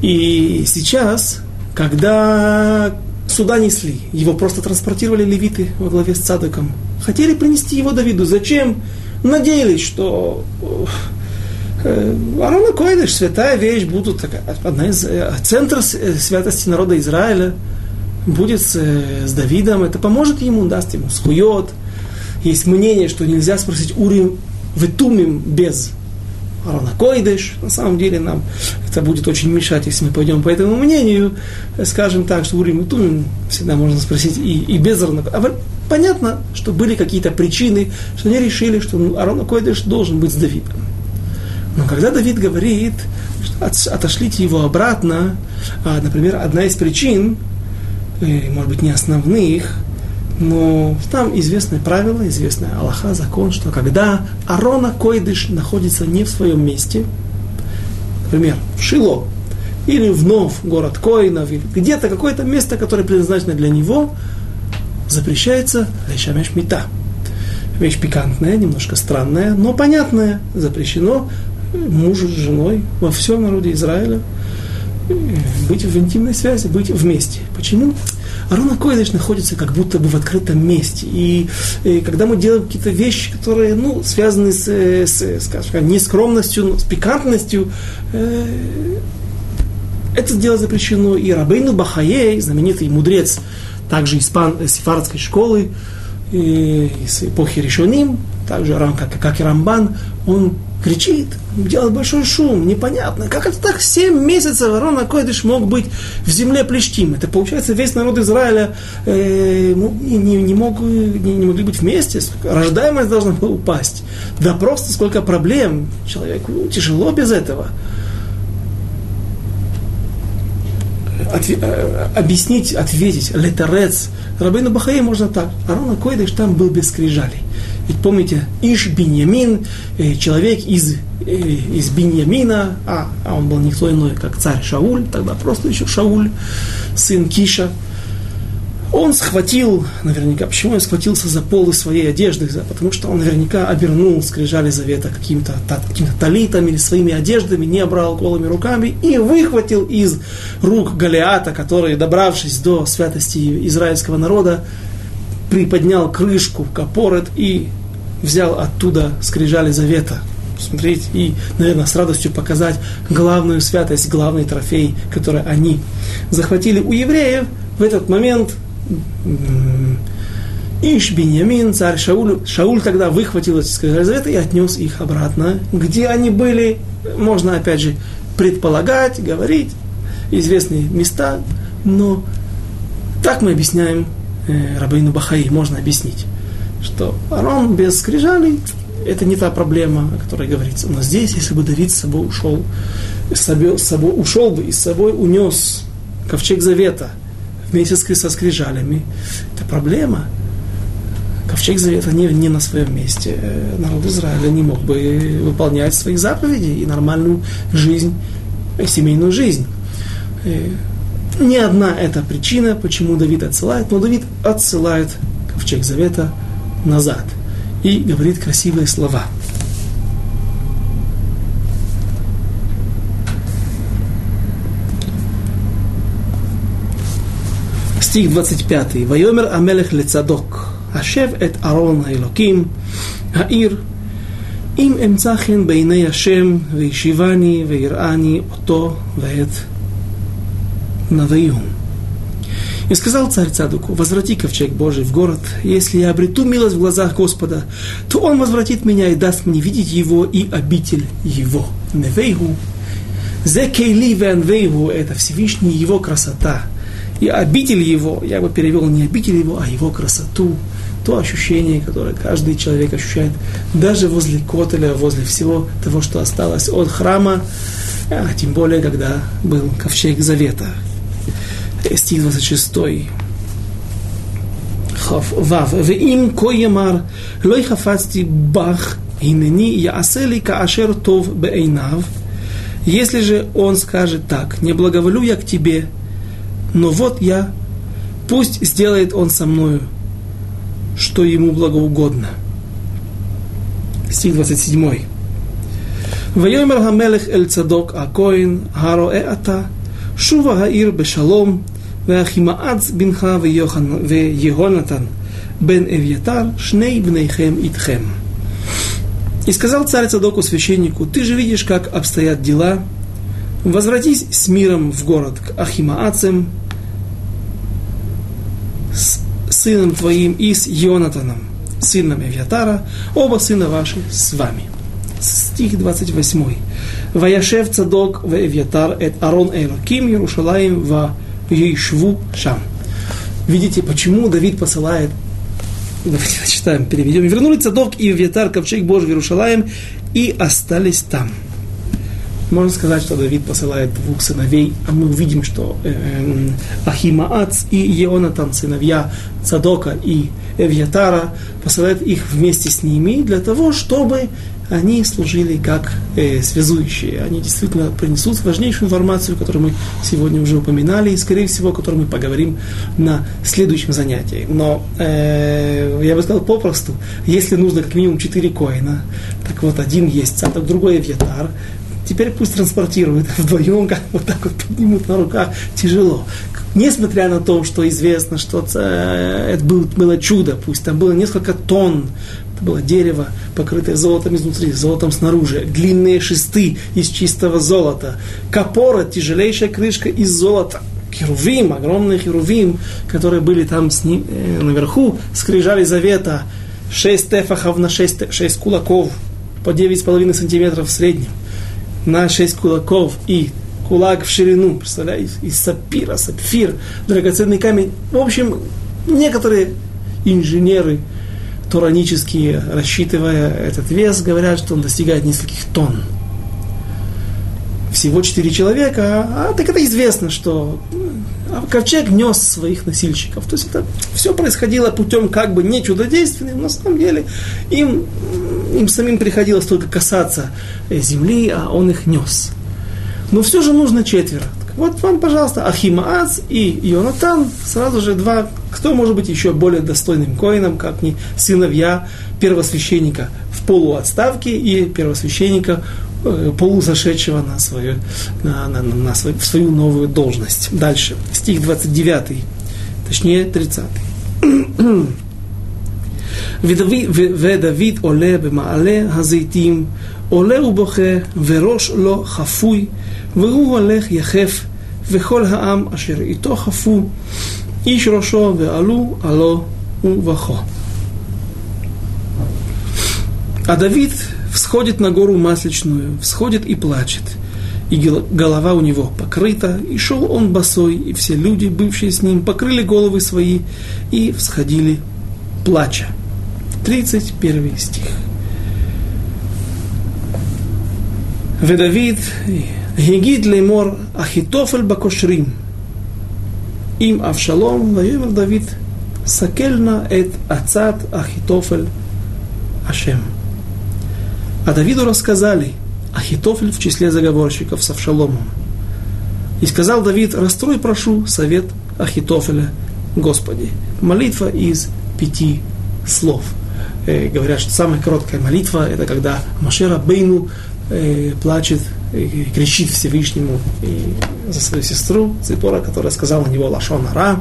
И сейчас, когда сюда несли, его просто транспортировали левиты во главе с Цадоком, хотели принести его Давиду. Зачем? Надеялись, что э, Арона Койдыш, святая вещь, будут такая, одна из э, центра э, святости народа Израиля будет с, с Давидом, это поможет ему, даст ему схует. Есть мнение, что нельзя спросить Урим Ветумим без Арона Койдыш. На самом деле нам это будет очень мешать, если мы пойдем по этому мнению. Скажем так, что Урим и Тумим всегда можно спросить и, и без Арона а Понятно, что были какие-то причины, что они решили, что ну, Арона Койдыш должен быть с Давидом. Но когда Давид говорит, отошлите его обратно, а, например, одна из причин, э, может быть, не основных, но там известное правило, известная Аллаха, закон, что когда Арона Койдыш находится не в своем месте, например, в Шило, или вновь город Коинов, или где-то какое-то место, которое предназначено для него, запрещается лешамеш мита. Вещь пикантная, немножко странная, но понятная. Запрещено мужу с женой во всем народе Израиля быть в интимной связи, быть вместе. Почему? Арона Койдыш находится как будто бы в открытом месте. И, и когда мы делаем какие-то вещи, которые ну, связаны с, с скажем, нескромностью, ну, с пикантностью, э, это дело запрещено. И Рабейну Бахаей, знаменитый мудрец, также испан, э, сефардской школы, и, из эпохи Решоним, также как, как и Рамбан, он кричит, делает большой шум, непонятно. Как это так? Семь месяцев Арона Койдыш мог быть в земле Плештим. Это получается весь народ Израиля э, не, не, мог, не, не могли быть вместе. Рождаемость должна была упасть. Да просто сколько проблем. Человеку тяжело без этого. Отве, э, объяснить, ответить, летерец. Рабейну Бахаи можно так. Арона Койдыш там был без скрижалей. Ведь помните, Иш Биньямин, э, человек из, э, из Биньямина, а, а он был никто иной, как царь Шауль, тогда просто еще Шауль, сын Киша. Он схватил, наверняка, почему он схватился за полы своей одежды? Потому что он наверняка обернул скрижали завета каким-то каким талитом или своими одеждами, не брал голыми руками и выхватил из рук Галиата, который, добравшись до святости израильского народа, приподнял крышку капорет и взял оттуда скрижали завета. Смотреть и, наверное, с радостью показать главную святость, главный трофей, который они захватили у евреев. В этот момент Иш Беньямин, царь Шауль, Шауль тогда выхватил эти скрижали завета и отнес их обратно. Где они были, можно опять же предполагать, говорить, известные места, но так мы объясняем э, Рабейну Бахаи можно объяснить, что Арон без скрижалей это не та проблема, о которой говорится. Но здесь, если бы Давид с собой ушел, с собой, с собой ушел бы и с собой унес ковчег завета вместе со скрижалями, это проблема. Ковчег завета не, не на своем месте. Э, народ Израиля не мог бы выполнять свои заповеди и нормальную жизнь, семейную жизнь. Э, не одна эта причина, почему Давид отсылает, но Давид отсылает ковчег завета назад и говорит красивые слова. Стих 25. Вайомер Амелех Лецадок. Ашев эт Арон Элоким. Аир. אם אמצא חן בעיני השם, וישיבני, ויראני אותו ואת Наваиум. И сказал царь Цадуку, возврати ковчег Божий в город, если я обрету милость в глазах Господа, то он возвратит меня и даст мне видеть его и обитель его. Невейгу. Зе кейли венвейгу, это Всевышний его красота. И обитель его, я бы перевел не обитель его, а его красоту. то ощущение, которое каждый человек ощущает, даже возле Котеля, возле всего того, что осталось от храма, а тем более, когда был ковчег Завета Стих 26. ו' ואם כה יאמר לא חפצתי בך הנני יעשה לי כאשר טוב בעיניו если же он скажет так, не благоволю я к тебе, но вот я, пусть сделает он со мною, что ему благоугодно. Стих 27. ויאמר המלך אל צדוק הכהן, הרואה אתה, שובה העיר בשלום, ואחימאץ בנך ויהונתן בן אביתר, שני בניכם איתכם. И сказал царь Цадоку священнику, ты же видишь, как обстоят дела, возвратись с миром в город к Ахимаацам, с сыном твоим и с Йонатаном, сыном Авиатара, оба сына ваши с вами. Стих 28. Ваяшев Цадок в Авиатар эт Арон Элоким Ярушалаем в Ейшву Шам. Видите, почему Давид посылает Давайте зачитаем, переведем. Вернули Цадок и Вьетар, ковчег Божий в Иерушалаем, и остались там. Можно сказать, что Давид посылает двух сыновей, а мы увидим, что э, Ахимаац и Еонатан, сыновья Цадока и Эвьятара, посылает их вместе с ними для того, чтобы они служили как э, связующие. Они действительно принесут важнейшую информацию, которую мы сегодня уже упоминали, и, скорее всего, о которой мы поговорим на следующем занятии. Но э, я бы сказал попросту, если нужно как минимум четыре коина, так вот один есть цаток, другой авиатар, теперь пусть транспортируют <laughs> вдвоем, как вот так вот поднимут на руках, тяжело. Несмотря на то, что известно, что это было чудо, пусть там было несколько тонн это было дерево, покрытое золотом изнутри, золотом снаружи, длинные шесты из чистого золота, капора, тяжелейшая крышка из золота, херувим, огромный херувим, которые были там с ним, э, наверху, скрижали завета, шесть тефахов на шесть, шесть кулаков, по девять с половиной сантиметров в среднем, на шесть кулаков и кулак в ширину, представляете, из сапира, сапфир, драгоценный камень. В общем, некоторые инженеры туранические, рассчитывая этот вес, говорят, что он достигает нескольких тонн. Всего четыре человека, а, а так это известно, что а ковчег нес своих носильщиков. То есть это все происходило путем как бы не чудодейственным, на самом деле им, им самим приходилось только касаться земли, а он их нес. Но все же нужно четверо. Вот вам, пожалуйста, Ахимаац и Йонатан, сразу же два, кто может быть еще более достойным коином, как не сыновья первосвященника в полуотставке и первосвященника э, полузашедшего на свою, на, на, на, свою, свою новую должность. Дальше, стих 29, точнее 30. <clears throat> ודוד עולה במעלה הזיתים, עולה ובוכה, וראש לו חפוי, והוא הולך יחף, וכל העם אשר איתו חפו, איש ראשו ועלו עלו ובכו. А Давид всходит на гору Масличную, всходит и плачет, и голова у него покрыта, и шел он босой, и все люди, бывшие с ним, покрыли головы свои и всходили плача. 31 стих. ודוד הגיד לאמור, אחיתופל בקושרים, עם אבשלום, ויאמר דוד, סכל נא את עצת Ахитофель Ашем. А Давиду рассказали, Ахитофель в числе заговорщиков с Авшаломом. И сказал Давид, расстрой, прошу, совет Ахитофеля, Господи. Молитва из пяти слов. Э, говорят, что самая короткая молитва, это когда Машера Бейну э, плачет и кричит Всевышнему за свою сестру Ципора, которая сказала на него Лашон Ара.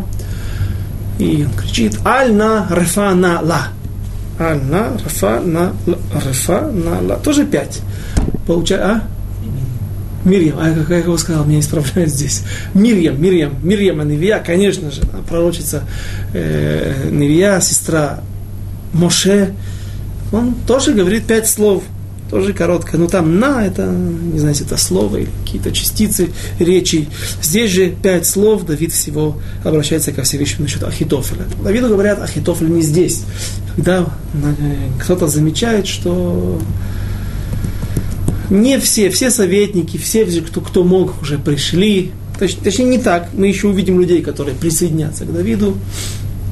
И он кричит Аль-на рефа на ла. Аль-на рефа на рефа на ла. Тоже пять. Получается, а? Мирьям, а как я его сказал, меня исправляют здесь. Мирьям, Мирьям, Мирьям, а Невия, конечно же, пророчица э, Невия, сестра Моше, он тоже говорит пять слов. тоже короткое. Но там на, это, не знаю, это слово или какие-то частицы речи. Здесь же пять слов, Давид всего обращается ко Всевышнему насчет Ахитофеля. Давиду говорят, Ахитофель не здесь. Когда э, кто-то замечает, что не все, все советники, все, кто, кто мог, уже пришли. Точ, точнее, не так. Мы еще увидим людей, которые присоединятся к Давиду.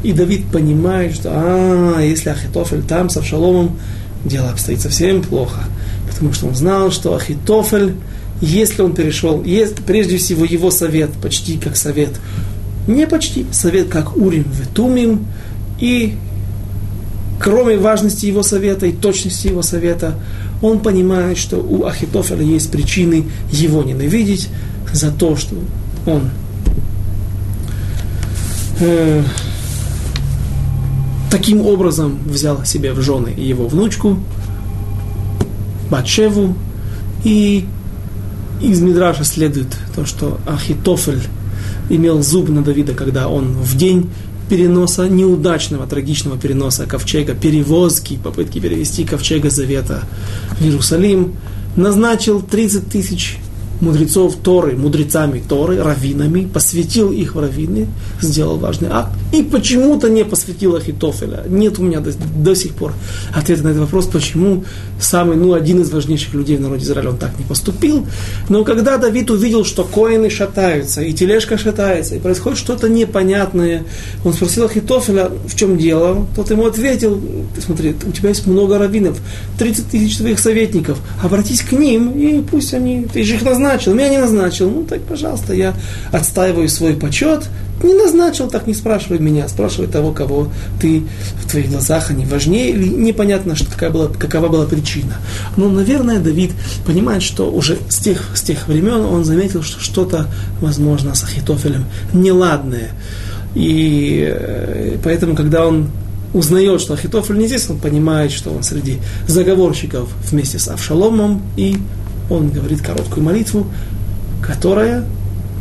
И Давид понимает, что а, если Ахитофель там с Авшаломом, дело обстоит совсем плохо. Потому что он знал, что Ахитофель, если он перешел, есть, прежде всего его совет, почти как совет, не почти, совет как Урим Ветумим, и кроме важности его совета и точности его совета, он понимает, что у Ахитофеля есть причины его ненавидеть за то, что он э, таким образом взял себе в жены его внучку, Батшеву, и из Мидраша следует то, что Ахитофель имел зуб на Давида, когда он в день переноса, неудачного, трагичного переноса ковчега, перевозки, попытки перевести ковчега Завета в Иерусалим, назначил 30 тысяч мудрецов Торы, мудрецами Торы, раввинами, посвятил их в раввины, сделал важный акт, и почему-то не посвятил Ахитофеля. Нет у меня до, до сих пор ответа на этот вопрос, почему самый, ну, один из важнейших людей в народе Израиля, он так не поступил. Но когда Давид увидел, что коины шатаются, и тележка шатается, и происходит что-то непонятное, он спросил Ахитофеля, в чем дело, тот ему ответил, смотри, у тебя есть много раввинов, 30 тысяч твоих советников, обратись к ним, и пусть они, ты же их назначил, назначил, меня не назначил, ну так, пожалуйста, я отстаиваю свой почет, не назначил, так не спрашивай меня, спрашивай того, кого ты в твоих глазах, они важнее, или непонятно, что, какая была, какова была причина. Но, наверное, Давид понимает, что уже с тех, с тех времен он заметил, что что-то, возможно, с Ахитофелем неладное. И э, поэтому, когда он узнает, что Ахитофель не здесь, он понимает, что он среди заговорщиков вместе с Авшаломом и он говорит короткую молитву, которая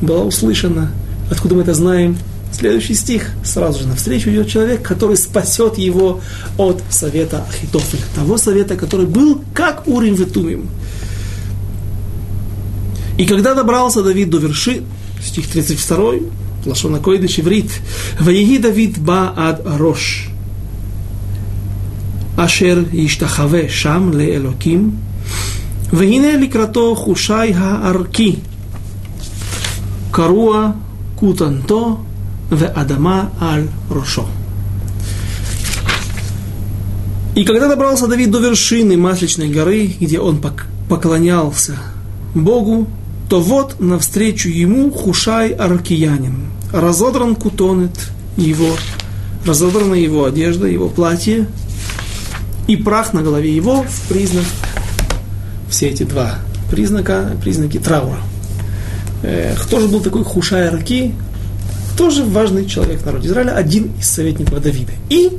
была услышана. Откуда мы это знаем? Следующий стих. Сразу же навстречу идет человек, который спасет его от совета Ахитофеля. Того совета, который был как Урим Ветумим. И когда добрался Давид до верши, стих 32, Лашона Койдыш иврит, «Ваеги Давид ба ад рош, ашер иштахаве шам ле элоким, Вегине ликрато хушай арки. Каруа кутанто в адама аль рошо. И когда добрался Давид до вершины Масличной горы, где он поклонялся Богу, то вот навстречу ему Хушай Аркиянин. Разодран кутонет его, разодрана его одежда, его платье, и прах на голове его в признак все эти два признака, признаки траура. Э, кто же был такой Хушай Раки? Тоже важный человек в народе Израиля, один из советников Давида. И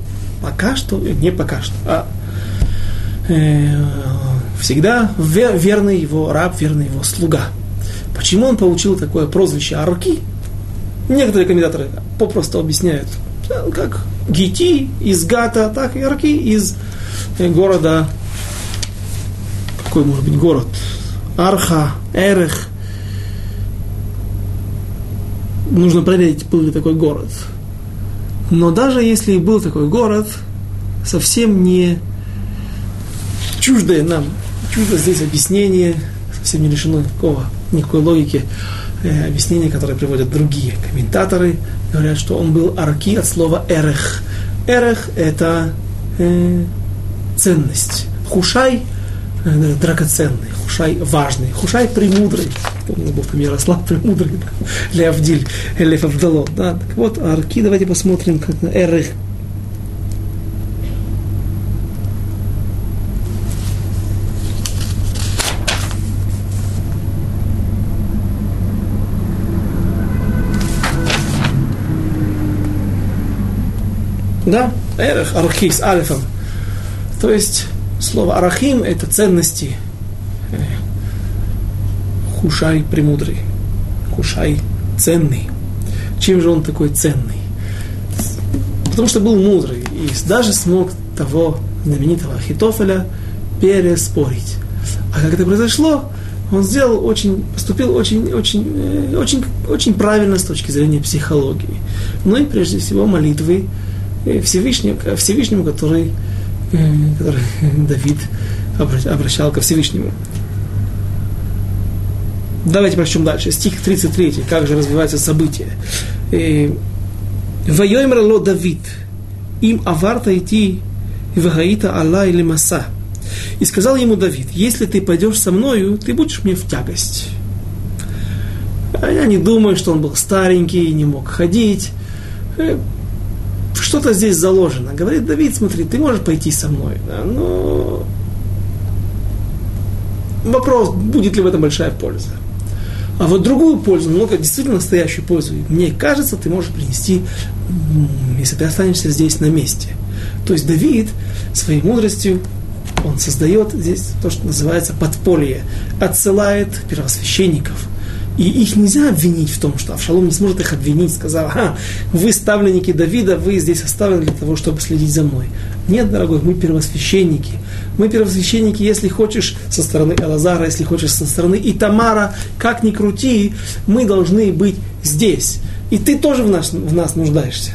пока что, не пока что, а э, всегда верный его раб, верный его слуга. Почему он получил такое прозвище Арки? Некоторые комментаторы попросту объясняют, как Гити из Гата, так и Арки из э, города какой может быть город? Арха, Эрех. Нужно проверить, был ли такой город. Но даже если был такой город, совсем не чуждое нам, чуждо здесь объяснение, совсем не лишено никакого, никакой логики, э, объяснения, которые приводят другие комментаторы, говорят, что он был арки от слова эрех. Эрех – это э, ценность. Хушай – драгоценный, Хушай важный, Хушай премудрый. Помню, был пример Ярослав <laughs> премудрый, да? Леавдиль, Элеф Авдало. Да? Так вот, арки, давайте посмотрим, как на Эрых. Да, Эрех, арки с алифом. То есть Слово арахим – это ценности. Э, хушай премудрый. Хушай ценный. Чем же он такой ценный? Потому что был мудрый и даже смог того знаменитого Ахитофеля переспорить. А как это произошло, он сделал очень, поступил очень, очень, э, очень, очень правильно с точки зрения психологии. Ну и прежде всего молитвы э, Всевышнему, Всевышнему который, который Давид обращал ко Всевышнему. Давайте прочтем дальше. Стих 33. Как же развиваются события. Вайомер ло Давид. Им аварта идти вагаита Аллах или Маса. И сказал ему Давид, если ты пойдешь со мною, ты будешь мне в тягость. А я не думаю, что он был старенький, не мог ходить. Что-то здесь заложено. Говорит Давид, смотри, ты можешь пойти со мной, да, но вопрос, будет ли в этом большая польза. А вот другую пользу, много действительно настоящую пользу, мне кажется, ты можешь принести, если ты останешься здесь на месте. То есть Давид своей мудростью он создает здесь то, что называется подполье, отсылает первосвященников. И их нельзя обвинить в том, что Авшалом не сможет их обвинить, сказав, а, вы ставленники Давида, вы здесь оставлены для того, чтобы следить за мной. Нет, дорогой, мы первосвященники. Мы первосвященники, если хочешь, со стороны Элазара, если хочешь, со стороны Итамара, как ни крути, мы должны быть здесь. И ты тоже в нас, в нас нуждаешься.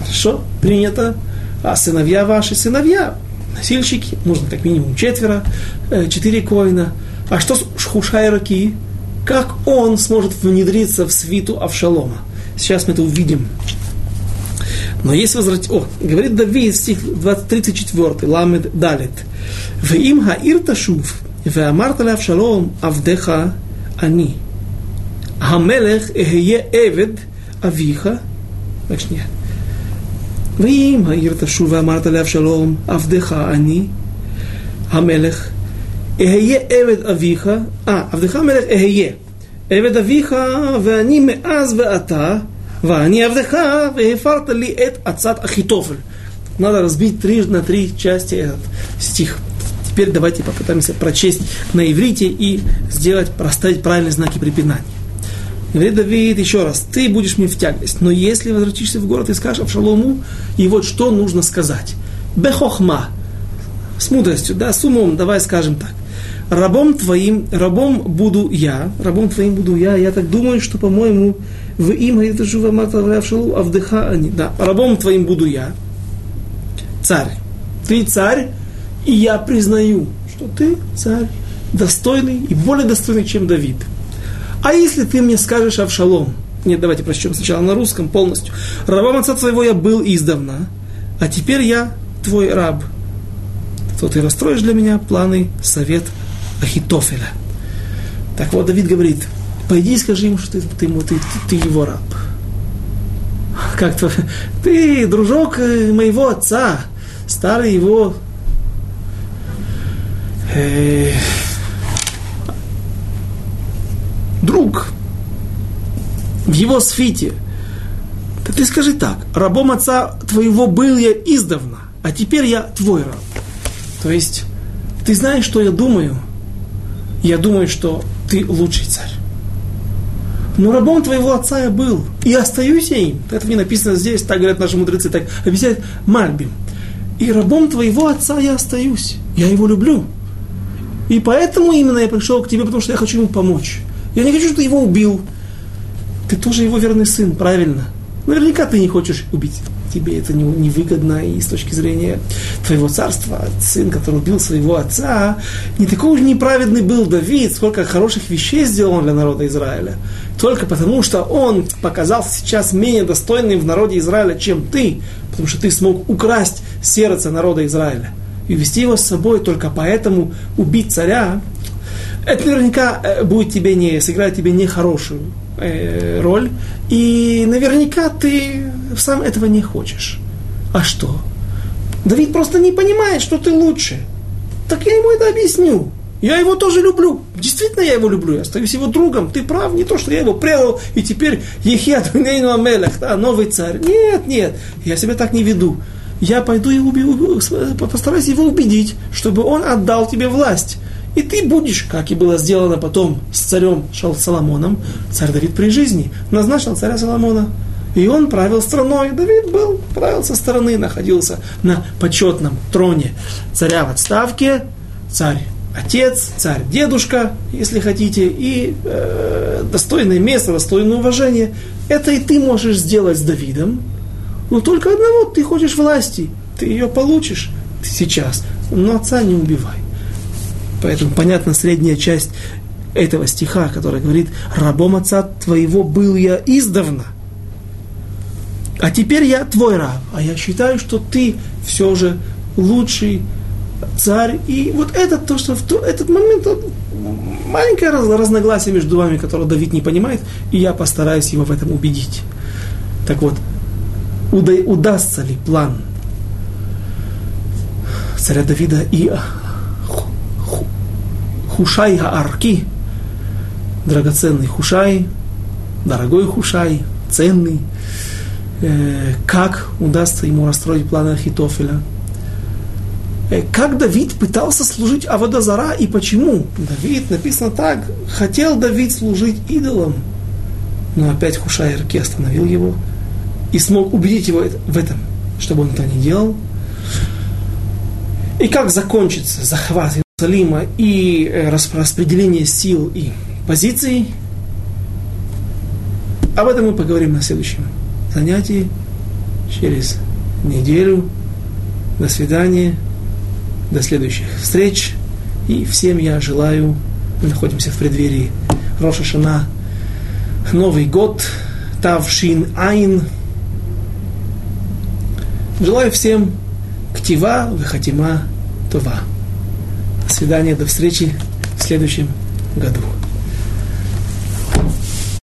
Хорошо? Принято. А сыновья ваши сыновья носильщики, нужно как минимум четверо, э, четыре коина. А что с Хушай Раки? как он сможет внедриться в свиту Авшалома. Сейчас мы это увидим. Но есть возврат... О, говорит Давид, стих 34, ламед далит. «Веим хаир ташув, веамарта ля Авшалом авдеха они. Хамелех эхе эвед авиха». Так, нет. «Веим хаир ташув, веамарта ля Авшалом авдеха они. Хамелех אהיה עבד אביך, אה, עבדך המלך אהיה, עבד אביך ואני מאז ועתה, ואני עבדך, והפרת לי את עצת אחיתופל. Надо разбить три на три части этот стих. Теперь давайте попытаемся прочесть на иврите и сделать, проставить правильные знаки препинания. Говорит Давид еще раз, ты будешь мне в тягость, но если возвратишься в город и скажешь Авшалому, и вот что нужно сказать. Бехохма, с мудростью, да, с умом, давай скажем так. Рабом твоим, рабом буду я, рабом твоим буду я, я так думаю, что, по-моему, в им это жува Авшалу, а вдыха они. Да, рабом твоим буду я, царь. Ты царь, и я признаю, что ты царь достойный и более достойный, чем Давид. А если ты мне скажешь Авшалом, нет, давайте прочтем сначала на русском полностью. Рабом отца твоего я был издавна, а теперь я твой раб. То ты расстроишь для меня планы, совет Ахитофеля. Так вот, Давид говорит, пойди и скажи ему, что ты, ты, ты, ты, его раб. Как-то ты дружок э, моего отца, старый его э, друг в его свите, то ты скажи так, рабом отца твоего был я издавна, а теперь я твой раб. То есть, ты знаешь, что я думаю? Я думаю, что ты лучший царь. Но рабом твоего отца я был, и остаюсь я им. Это не написано здесь, так говорят наши мудрецы, так объясняет Мальбим. И рабом твоего отца я остаюсь. Я его люблю. И поэтому именно я пришел к тебе, потому что я хочу ему помочь. Я не хочу, чтобы ты его убил. Ты тоже его верный сын, правильно. Наверняка ты не хочешь убить. Тебе это невыгодно не и с точки зрения твоего царства. Сын, который убил своего отца, не такой уж неправедный был Давид, сколько хороших вещей сделал он для народа Израиля. Только потому, что он показался сейчас менее достойным в народе Израиля, чем ты, потому что ты смог украсть сердце народа Израиля и вести его с собой, только поэтому убить царя, это наверняка э, будет тебе не, сыграть тебе нехорошую э, роль, и наверняка ты сам этого не хочешь. А что? Давид просто не понимает, что ты лучше. Так я ему это объясню. Я его тоже люблю. Действительно, я его люблю. Я остаюсь его другом. Ты прав, не то, что я его предал, и теперь Ехия Дунейну Амелех, да, новый царь. Нет, нет, я себя так не веду. Я пойду и убью, постараюсь его убедить, чтобы он отдал тебе власть. И ты будешь, как и было сделано потом с царем Соломоном, царь Давид при жизни, назначил царя Соломона. И он правил страной. Давид был, правил со стороны, находился на почетном троне царя в отставке. Царь отец, царь, дедушка, если хотите, и э, достойное место, достойное уважение. Это и ты можешь сделать с Давидом, но только одного, ты хочешь власти, ты ее получишь сейчас, но отца не убивай. Поэтому, понятно, средняя часть этого стиха, который говорит, рабом отца твоего был я издавна, а теперь я твой раб, а я считаю, что ты все же лучший царь. И вот это то, что в то, этот момент, маленькое раз, разногласие между вами, которое Давид не понимает, и я постараюсь его в этом убедить. Так вот, уда, удастся ли план царя Давида и Хушай Хаарки, драгоценный Хушай, дорогой Хушай, ценный, э, как удастся ему расстроить планы Ахитофеля. Э, как Давид пытался служить Аводозара и почему? Давид, написано так, хотел Давид служить идолам, но опять Хушай Арки остановил его и смог убедить его в этом, чтобы он это не делал. И как закончится захват Иерусалима и э, распределение сил и позиций, об этом мы поговорим на следующем занятии, через неделю. До свидания, до следующих встреч. И всем я желаю, мы находимся в преддверии Роша Шана, Новый год, Тавшин Айн. Желаю всем ктива, выхатима, това. Свидания, до встречи в следующем году.